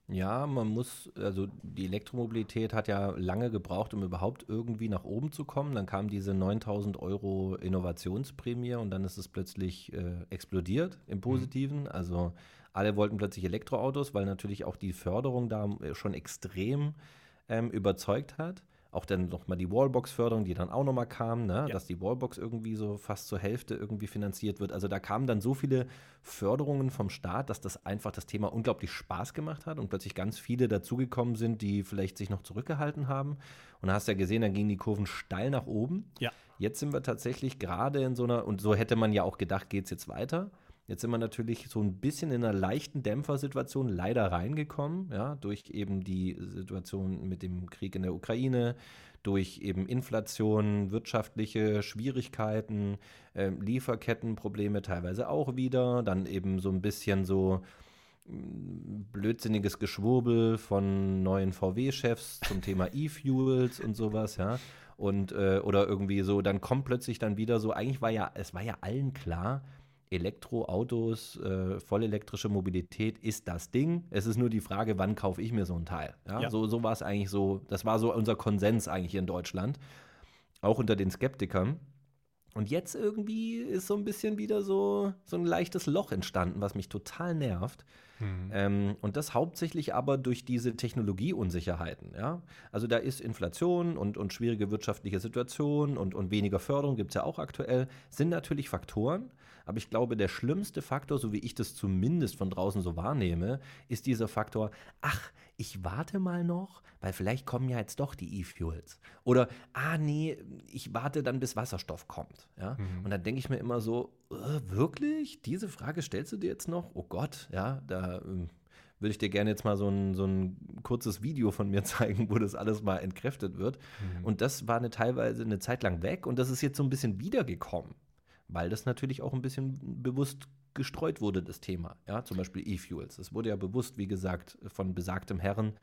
Ja, man muss, also die Elektromobilität hat ja lange gebraucht, um überhaupt irgendwie nach oben zu kommen. Dann kam diese 9000 Euro Innovationsprämie und dann ist es plötzlich äh, explodiert im Positiven. Also alle wollten plötzlich Elektroautos, weil natürlich auch die Förderung da äh, schon extrem ähm, überzeugt hat. Auch dann nochmal die Wallbox-Förderung, die dann auch nochmal kam, ne? Ja. dass die Wallbox irgendwie so fast zur Hälfte irgendwie finanziert wird. Also da kamen dann so viele Förderungen vom Staat, dass das einfach das Thema unglaublich Spaß gemacht hat und plötzlich ganz viele dazugekommen sind, die vielleicht sich noch zurückgehalten haben. Und da hast du ja gesehen, dann gingen die Kurven steil nach oben. Ja. Jetzt sind wir tatsächlich gerade in so einer, und so hätte man ja auch gedacht, geht es jetzt weiter. Jetzt sind wir natürlich so ein bisschen in einer leichten Dämpfersituation leider reingekommen, ja, durch eben die Situation mit dem Krieg in der Ukraine, durch eben Inflation, wirtschaftliche Schwierigkeiten, ähm, Lieferkettenprobleme teilweise auch wieder, dann eben so ein bisschen so mm, blödsinniges Geschwurbel von neuen VW-Chefs zum Thema E-Fuels und sowas, ja. Und äh, oder irgendwie so, dann kommt plötzlich dann wieder so, eigentlich war ja, es war ja allen klar, Elektroautos, äh, vollelektrische Mobilität ist das Ding. Es ist nur die Frage, wann kaufe ich mir so ein Teil. Ja? Ja. So, so war es eigentlich so, das war so unser Konsens eigentlich in Deutschland, auch unter den Skeptikern. Und jetzt irgendwie ist so ein bisschen wieder so, so ein leichtes Loch entstanden, was mich total nervt. Ähm, und das hauptsächlich aber durch diese Technologieunsicherheiten. Ja? Also da ist Inflation und, und schwierige wirtschaftliche Situation und, und weniger Förderung gibt es ja auch aktuell, sind natürlich Faktoren. Aber ich glaube, der schlimmste Faktor, so wie ich das zumindest von draußen so wahrnehme, ist dieser Faktor, ach, ich warte mal noch, weil vielleicht kommen ja jetzt doch die E-Fuels. Oder, ah nee, ich warte dann, bis Wasserstoff kommt. Ja? Und dann denke ich mir immer so, äh, wirklich? Diese Frage stellst du dir jetzt noch? Oh Gott, ja, da ähm, würde ich dir gerne jetzt mal so ein, so ein kurzes Video von mir zeigen, wo das alles mal entkräftet wird. Und das war eine teilweise eine Zeit lang weg und das ist jetzt so ein bisschen wiedergekommen, weil das natürlich auch ein bisschen bewusst gestreut wurde, das Thema. Ja, zum Beispiel E-Fuels. Es wurde ja bewusst, wie gesagt, von besagtem Herren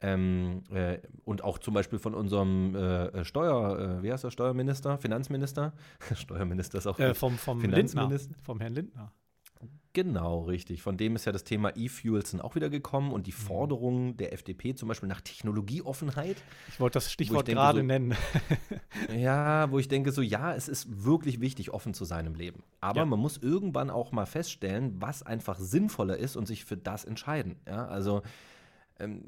ähm, äh, und auch zum Beispiel von unserem äh, Steuer, äh, wie heißt der Steuerminister, Finanzminister? Steuerminister ist auch Äh, vom vom Lindner. Finanzminister. Vom Herrn Lindner. Genau, richtig. Von dem ist ja das Thema E-Fuels dann auch wieder gekommen und die mhm. Forderungen der FDP zum Beispiel nach Technologieoffenheit. Ich wollte das Stichwort gerade so, nennen. ja, wo ich denke so, ja, es ist wirklich wichtig, offen zu sein im Leben. Aber ja. man muss irgendwann auch mal feststellen, was einfach sinnvoller ist und sich für das entscheiden. Ja, also ähm,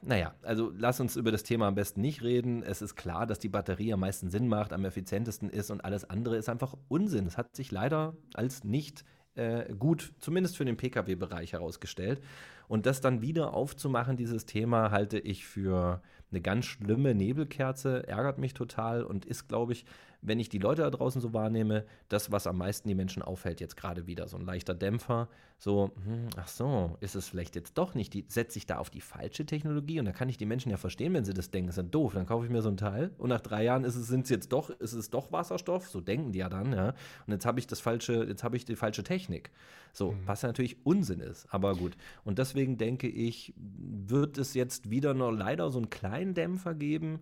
naja, also lass uns über das Thema am besten nicht reden. Es ist klar, dass die Batterie am meisten Sinn macht, am effizientesten ist und alles andere ist einfach Unsinn. Es hat sich leider als nicht äh, gut, zumindest für den Pkw-Bereich herausgestellt. Und das dann wieder aufzumachen, dieses Thema, halte ich für eine ganz schlimme Nebelkerze, ärgert mich total und ist, glaube ich, wenn ich die Leute da draußen so wahrnehme, das, was am meisten die Menschen aufhält, jetzt gerade wieder. So ein leichter Dämpfer, so, hm, ach so, ist es vielleicht jetzt doch nicht, die, setze ich da auf die falsche Technologie und da kann ich die Menschen ja verstehen, wenn sie das denken, ist ja doof, dann kaufe ich mir so ein Teil und nach drei Jahren ist es, sind es jetzt doch, ist es doch Wasserstoff, so denken die ja dann, ja. Und jetzt habe ich das falsche, jetzt habe ich die falsche Technik. So, mhm. was natürlich Unsinn ist, aber gut. Und deswegen denke ich, wird es jetzt wieder nur leider so einen kleinen Dämpfer geben,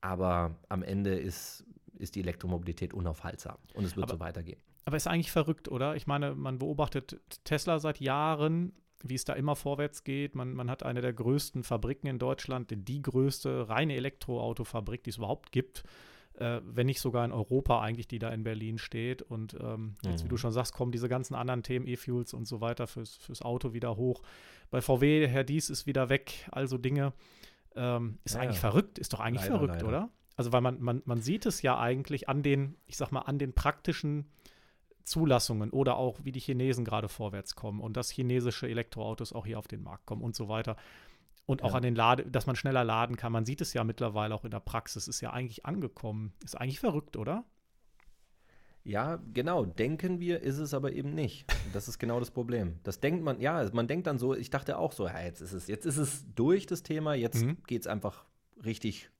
aber am Ende ist ist die Elektromobilität unaufhaltsam und es wird aber, so weitergehen. Aber ist eigentlich verrückt, oder? Ich meine, man beobachtet Tesla seit Jahren, wie es da immer vorwärts geht. Man, man hat eine der größten Fabriken in Deutschland, die größte reine Elektroautofabrik, die es überhaupt gibt. Äh, wenn nicht sogar in Europa eigentlich, die da in Berlin steht. Und ähm, jetzt, wie du mhm. schon sagst, kommen diese ganzen anderen Themen, E-Fuels und so weiter fürs, fürs Auto wieder hoch. Bei VW, Herr Dies ist wieder weg, also Dinge. Ähm, ist ja, eigentlich ja. verrückt, ist doch eigentlich leider, verrückt, leider. oder? Also, weil man, man, man sieht es ja eigentlich an den, ich sag mal, an den praktischen Zulassungen oder auch wie die Chinesen gerade vorwärts kommen und dass chinesische Elektroautos auch hier auf den Markt kommen und so weiter. Und auch ja. an den Lade, dass man schneller laden kann. Man sieht es ja mittlerweile auch in der Praxis, ist ja eigentlich angekommen. Ist eigentlich verrückt, oder? Ja, genau. Denken wir, ist es aber eben nicht. Das ist genau das Problem. Das denkt man, ja, man denkt dann so, ich dachte auch so, ja, jetzt ist es, jetzt ist es durch das Thema, jetzt mhm. geht es einfach richtig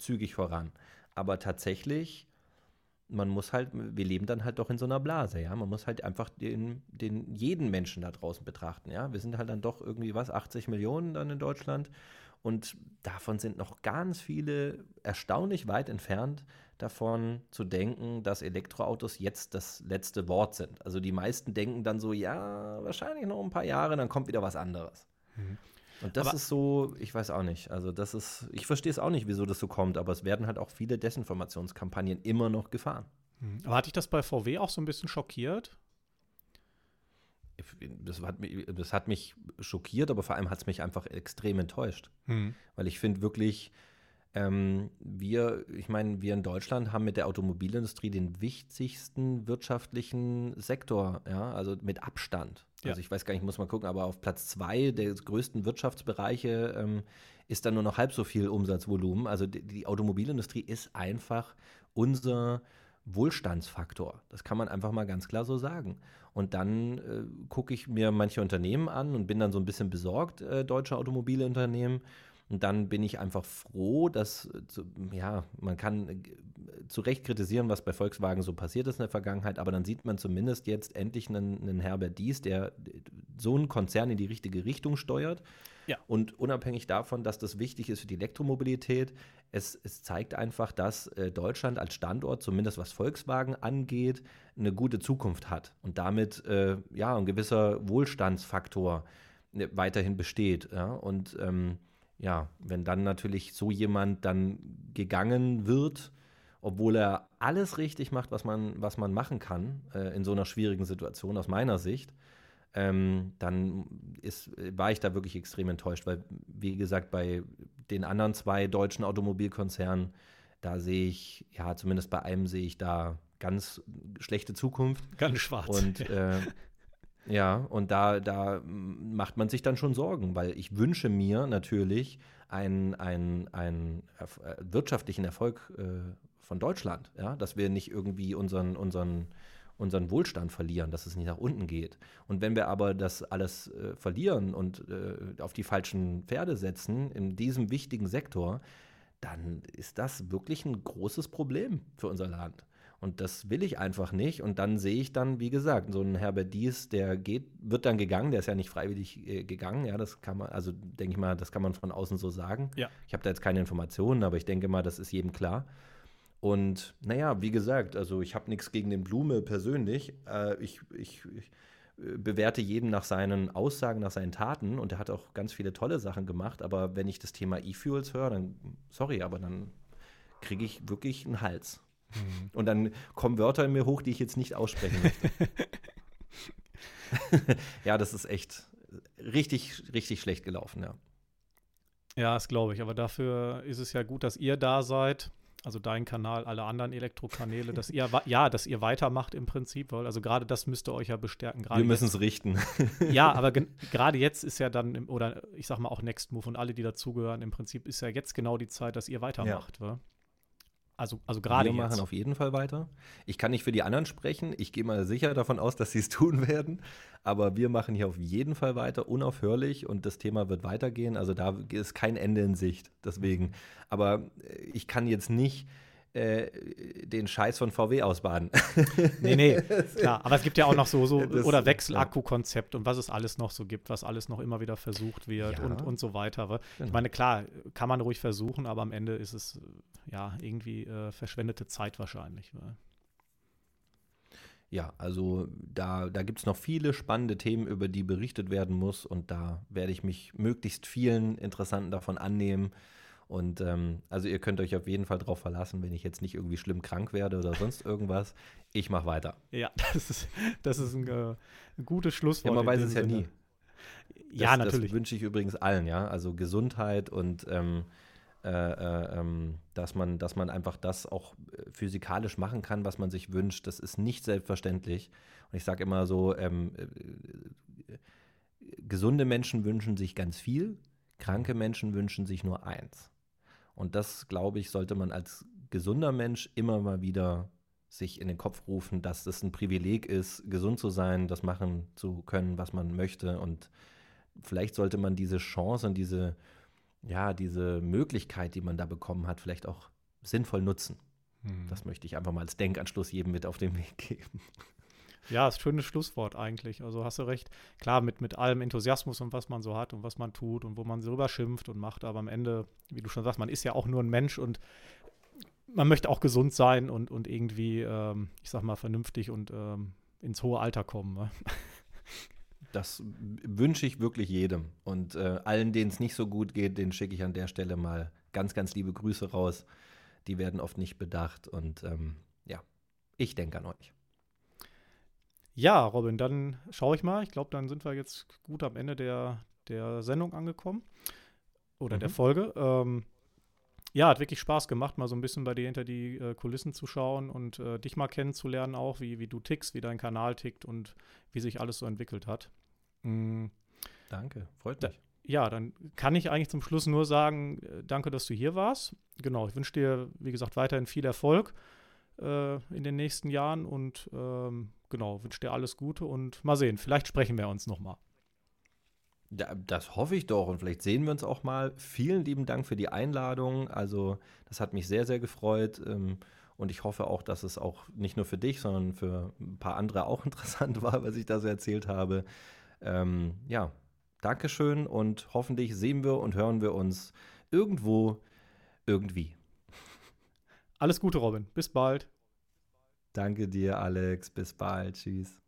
zügig voran. Aber tatsächlich, man muss halt, wir leben dann halt doch in so einer Blase, ja. Man muss halt einfach den, den jeden Menschen da draußen betrachten, ja. Wir sind halt dann doch irgendwie was, 80 Millionen dann in Deutschland. Und davon sind noch ganz viele erstaunlich weit entfernt davon zu denken, dass Elektroautos jetzt das letzte Wort sind. Also die meisten denken dann so, ja, wahrscheinlich noch ein paar Jahre, dann kommt wieder was anderes. Mhm. Und das aber ist so, ich weiß auch nicht. Also, das ist, ich verstehe es auch nicht, wieso das so kommt, aber es werden halt auch viele Desinformationskampagnen immer noch gefahren. Hm. Aber hat dich das bei VW auch so ein bisschen schockiert? Das hat, mich, das hat mich schockiert, aber vor allem hat es mich einfach extrem enttäuscht. Hm. Weil ich finde wirklich, ähm, wir, ich meine, wir in Deutschland haben mit der Automobilindustrie den wichtigsten wirtschaftlichen Sektor, ja, also mit Abstand. Ja. Also ich weiß gar nicht, muss man gucken, aber auf Platz zwei der größten Wirtschaftsbereiche ähm, ist dann nur noch halb so viel Umsatzvolumen. Also die, die Automobilindustrie ist einfach unser Wohlstandsfaktor. Das kann man einfach mal ganz klar so sagen. Und dann äh, gucke ich mir manche Unternehmen an und bin dann so ein bisschen besorgt, äh, deutsche Automobilunternehmen. Und dann bin ich einfach froh, dass, ja, man kann äh, zu Recht kritisieren, was bei Volkswagen so passiert ist in der Vergangenheit, aber dann sieht man zumindest jetzt endlich einen, einen Herbert Dies, der so einen Konzern in die richtige Richtung steuert. Ja. Und unabhängig davon, dass das wichtig ist für die Elektromobilität, es, es zeigt einfach, dass äh, Deutschland als Standort, zumindest was Volkswagen angeht, eine gute Zukunft hat und damit äh, ja ein gewisser Wohlstandsfaktor äh, weiterhin besteht. Ja? Und ähm, ja, wenn dann natürlich so jemand dann gegangen wird, obwohl er alles richtig macht, was man, was man machen kann äh, in so einer schwierigen Situation aus meiner Sicht, ähm, dann ist, war ich da wirklich extrem enttäuscht, weil, wie gesagt, bei den anderen zwei deutschen Automobilkonzernen, da sehe ich, ja, zumindest bei einem sehe ich da ganz schlechte Zukunft. Ganz schwarz. Und äh, Ja, und da, da macht man sich dann schon Sorgen, weil ich wünsche mir natürlich einen, einen, einen äh, wirtschaftlichen Erfolg äh, von Deutschland, ja, dass wir nicht irgendwie unseren, unseren, unseren Wohlstand verlieren, dass es nicht nach unten geht. Und wenn wir aber das alles äh, verlieren und äh, auf die falschen Pferde setzen in diesem wichtigen Sektor, dann ist das wirklich ein großes Problem für unser Land. Und das will ich einfach nicht. Und dann sehe ich dann, wie gesagt, so ein Herbert Dies, der geht, wird dann gegangen, der ist ja nicht freiwillig äh, gegangen. Ja, das kann man, also denke ich mal, das kann man von außen so sagen. Ja. Ich habe da jetzt keine Informationen, aber ich denke mal, das ist jedem klar. Und naja, wie gesagt, also ich habe nichts gegen den Blume persönlich. Äh, ich, ich, ich bewerte jeden nach seinen Aussagen, nach seinen Taten und er hat auch ganz viele tolle Sachen gemacht, aber wenn ich das Thema E-Fuels höre, dann, sorry, aber dann kriege ich wirklich einen Hals. Mhm. Und dann kommen Wörter in mir hoch, die ich jetzt nicht aussprechen möchte. ja, das ist echt richtig, richtig schlecht gelaufen, ja. Ja, das glaube ich. Aber dafür ist es ja gut, dass ihr da seid also dein Kanal, alle anderen Elektrokanäle, dass ihr ja, dass ihr weitermacht im Prinzip, weil also gerade das müsste euch ja bestärken. Wir müssen es richten. ja, aber gerade jetzt ist ja dann oder ich sag mal auch Next Move und alle, die dazugehören, im Prinzip ist ja jetzt genau die Zeit, dass ihr weitermacht. Ja. Also, also gerade Wir machen auf jeden Fall weiter. Ich kann nicht für die anderen sprechen. Ich gehe mal sicher davon aus, dass sie es tun werden. Aber wir machen hier auf jeden Fall weiter, unaufhörlich. Und das Thema wird weitergehen. Also da ist kein Ende in Sicht. Deswegen. Aber äh, ich kann jetzt nicht äh, den Scheiß von VW ausbaden. nee, nee, klar. Aber es gibt ja auch noch so, so das, oder Wechselakku-Konzept und was es alles noch so gibt, was alles noch immer wieder versucht wird ja. und, und so weiter. Genau. Ich meine, klar, kann man ruhig versuchen, aber am Ende ist es ja irgendwie äh, verschwendete Zeit wahrscheinlich. Ja, also da, da gibt es noch viele spannende Themen, über die berichtet werden muss und da werde ich mich möglichst vielen Interessanten davon annehmen. Und ähm, also ihr könnt euch auf jeden Fall darauf verlassen, wenn ich jetzt nicht irgendwie schlimm krank werde oder sonst irgendwas. Ich mache weiter. Ja, das ist, das ist ein, äh, ein gutes Schlusswort. Ja, man weiß es ja nie. Ja, das, natürlich. Das wünsche ich übrigens allen, ja. Also Gesundheit und ähm, äh, äh, ähm, dass, man, dass man einfach das auch äh, physikalisch machen kann, was man sich wünscht. Das ist nicht selbstverständlich. Und ich sage immer so, ähm, äh, gesunde Menschen wünschen sich ganz viel, kranke Menschen wünschen sich nur eins. Und das, glaube ich, sollte man als gesunder Mensch immer mal wieder sich in den Kopf rufen, dass es ein Privileg ist, gesund zu sein, das machen zu können, was man möchte. Und vielleicht sollte man diese Chance und diese, ja, diese Möglichkeit, die man da bekommen hat, vielleicht auch sinnvoll nutzen. Hm. Das möchte ich einfach mal als Denkanschluss jedem mit auf den Weg geben. Ja, ist ein schönes Schlusswort eigentlich. Also hast du recht. Klar, mit, mit allem Enthusiasmus und was man so hat und was man tut und wo man drüber schimpft und macht, aber am Ende, wie du schon sagst, man ist ja auch nur ein Mensch und man möchte auch gesund sein und, und irgendwie, ähm, ich sag mal, vernünftig und ähm, ins hohe Alter kommen. Ne? Das wünsche ich wirklich jedem. Und äh, allen, denen es nicht so gut geht, den schicke ich an der Stelle mal ganz, ganz liebe Grüße raus. Die werden oft nicht bedacht. Und ähm, ja, ich denke an euch. Ja, Robin, dann schaue ich mal. Ich glaube, dann sind wir jetzt gut am Ende der, der Sendung angekommen. Oder mhm. der Folge. Ähm, ja, hat wirklich Spaß gemacht, mal so ein bisschen bei dir hinter die äh, Kulissen zu schauen und äh, dich mal kennenzulernen, auch wie, wie du tickst, wie dein Kanal tickt und wie sich alles so entwickelt hat. Mhm. Danke, freut mich. Da, ja, dann kann ich eigentlich zum Schluss nur sagen, äh, danke, dass du hier warst. Genau, ich wünsche dir, wie gesagt, weiterhin viel Erfolg äh, in den nächsten Jahren und ähm, genau, wünsche dir alles Gute und mal sehen, vielleicht sprechen wir uns nochmal. Ja, das hoffe ich doch und vielleicht sehen wir uns auch mal. Vielen lieben Dank für die Einladung. Also, das hat mich sehr, sehr gefreut. Ähm, und ich hoffe auch, dass es auch nicht nur für dich, sondern für ein paar andere auch interessant war, was ich da so erzählt habe. Ähm, ja, Dankeschön und hoffentlich sehen wir und hören wir uns irgendwo, irgendwie. Alles Gute, Robin. Bis bald. Danke dir, Alex. Bis bald. Tschüss.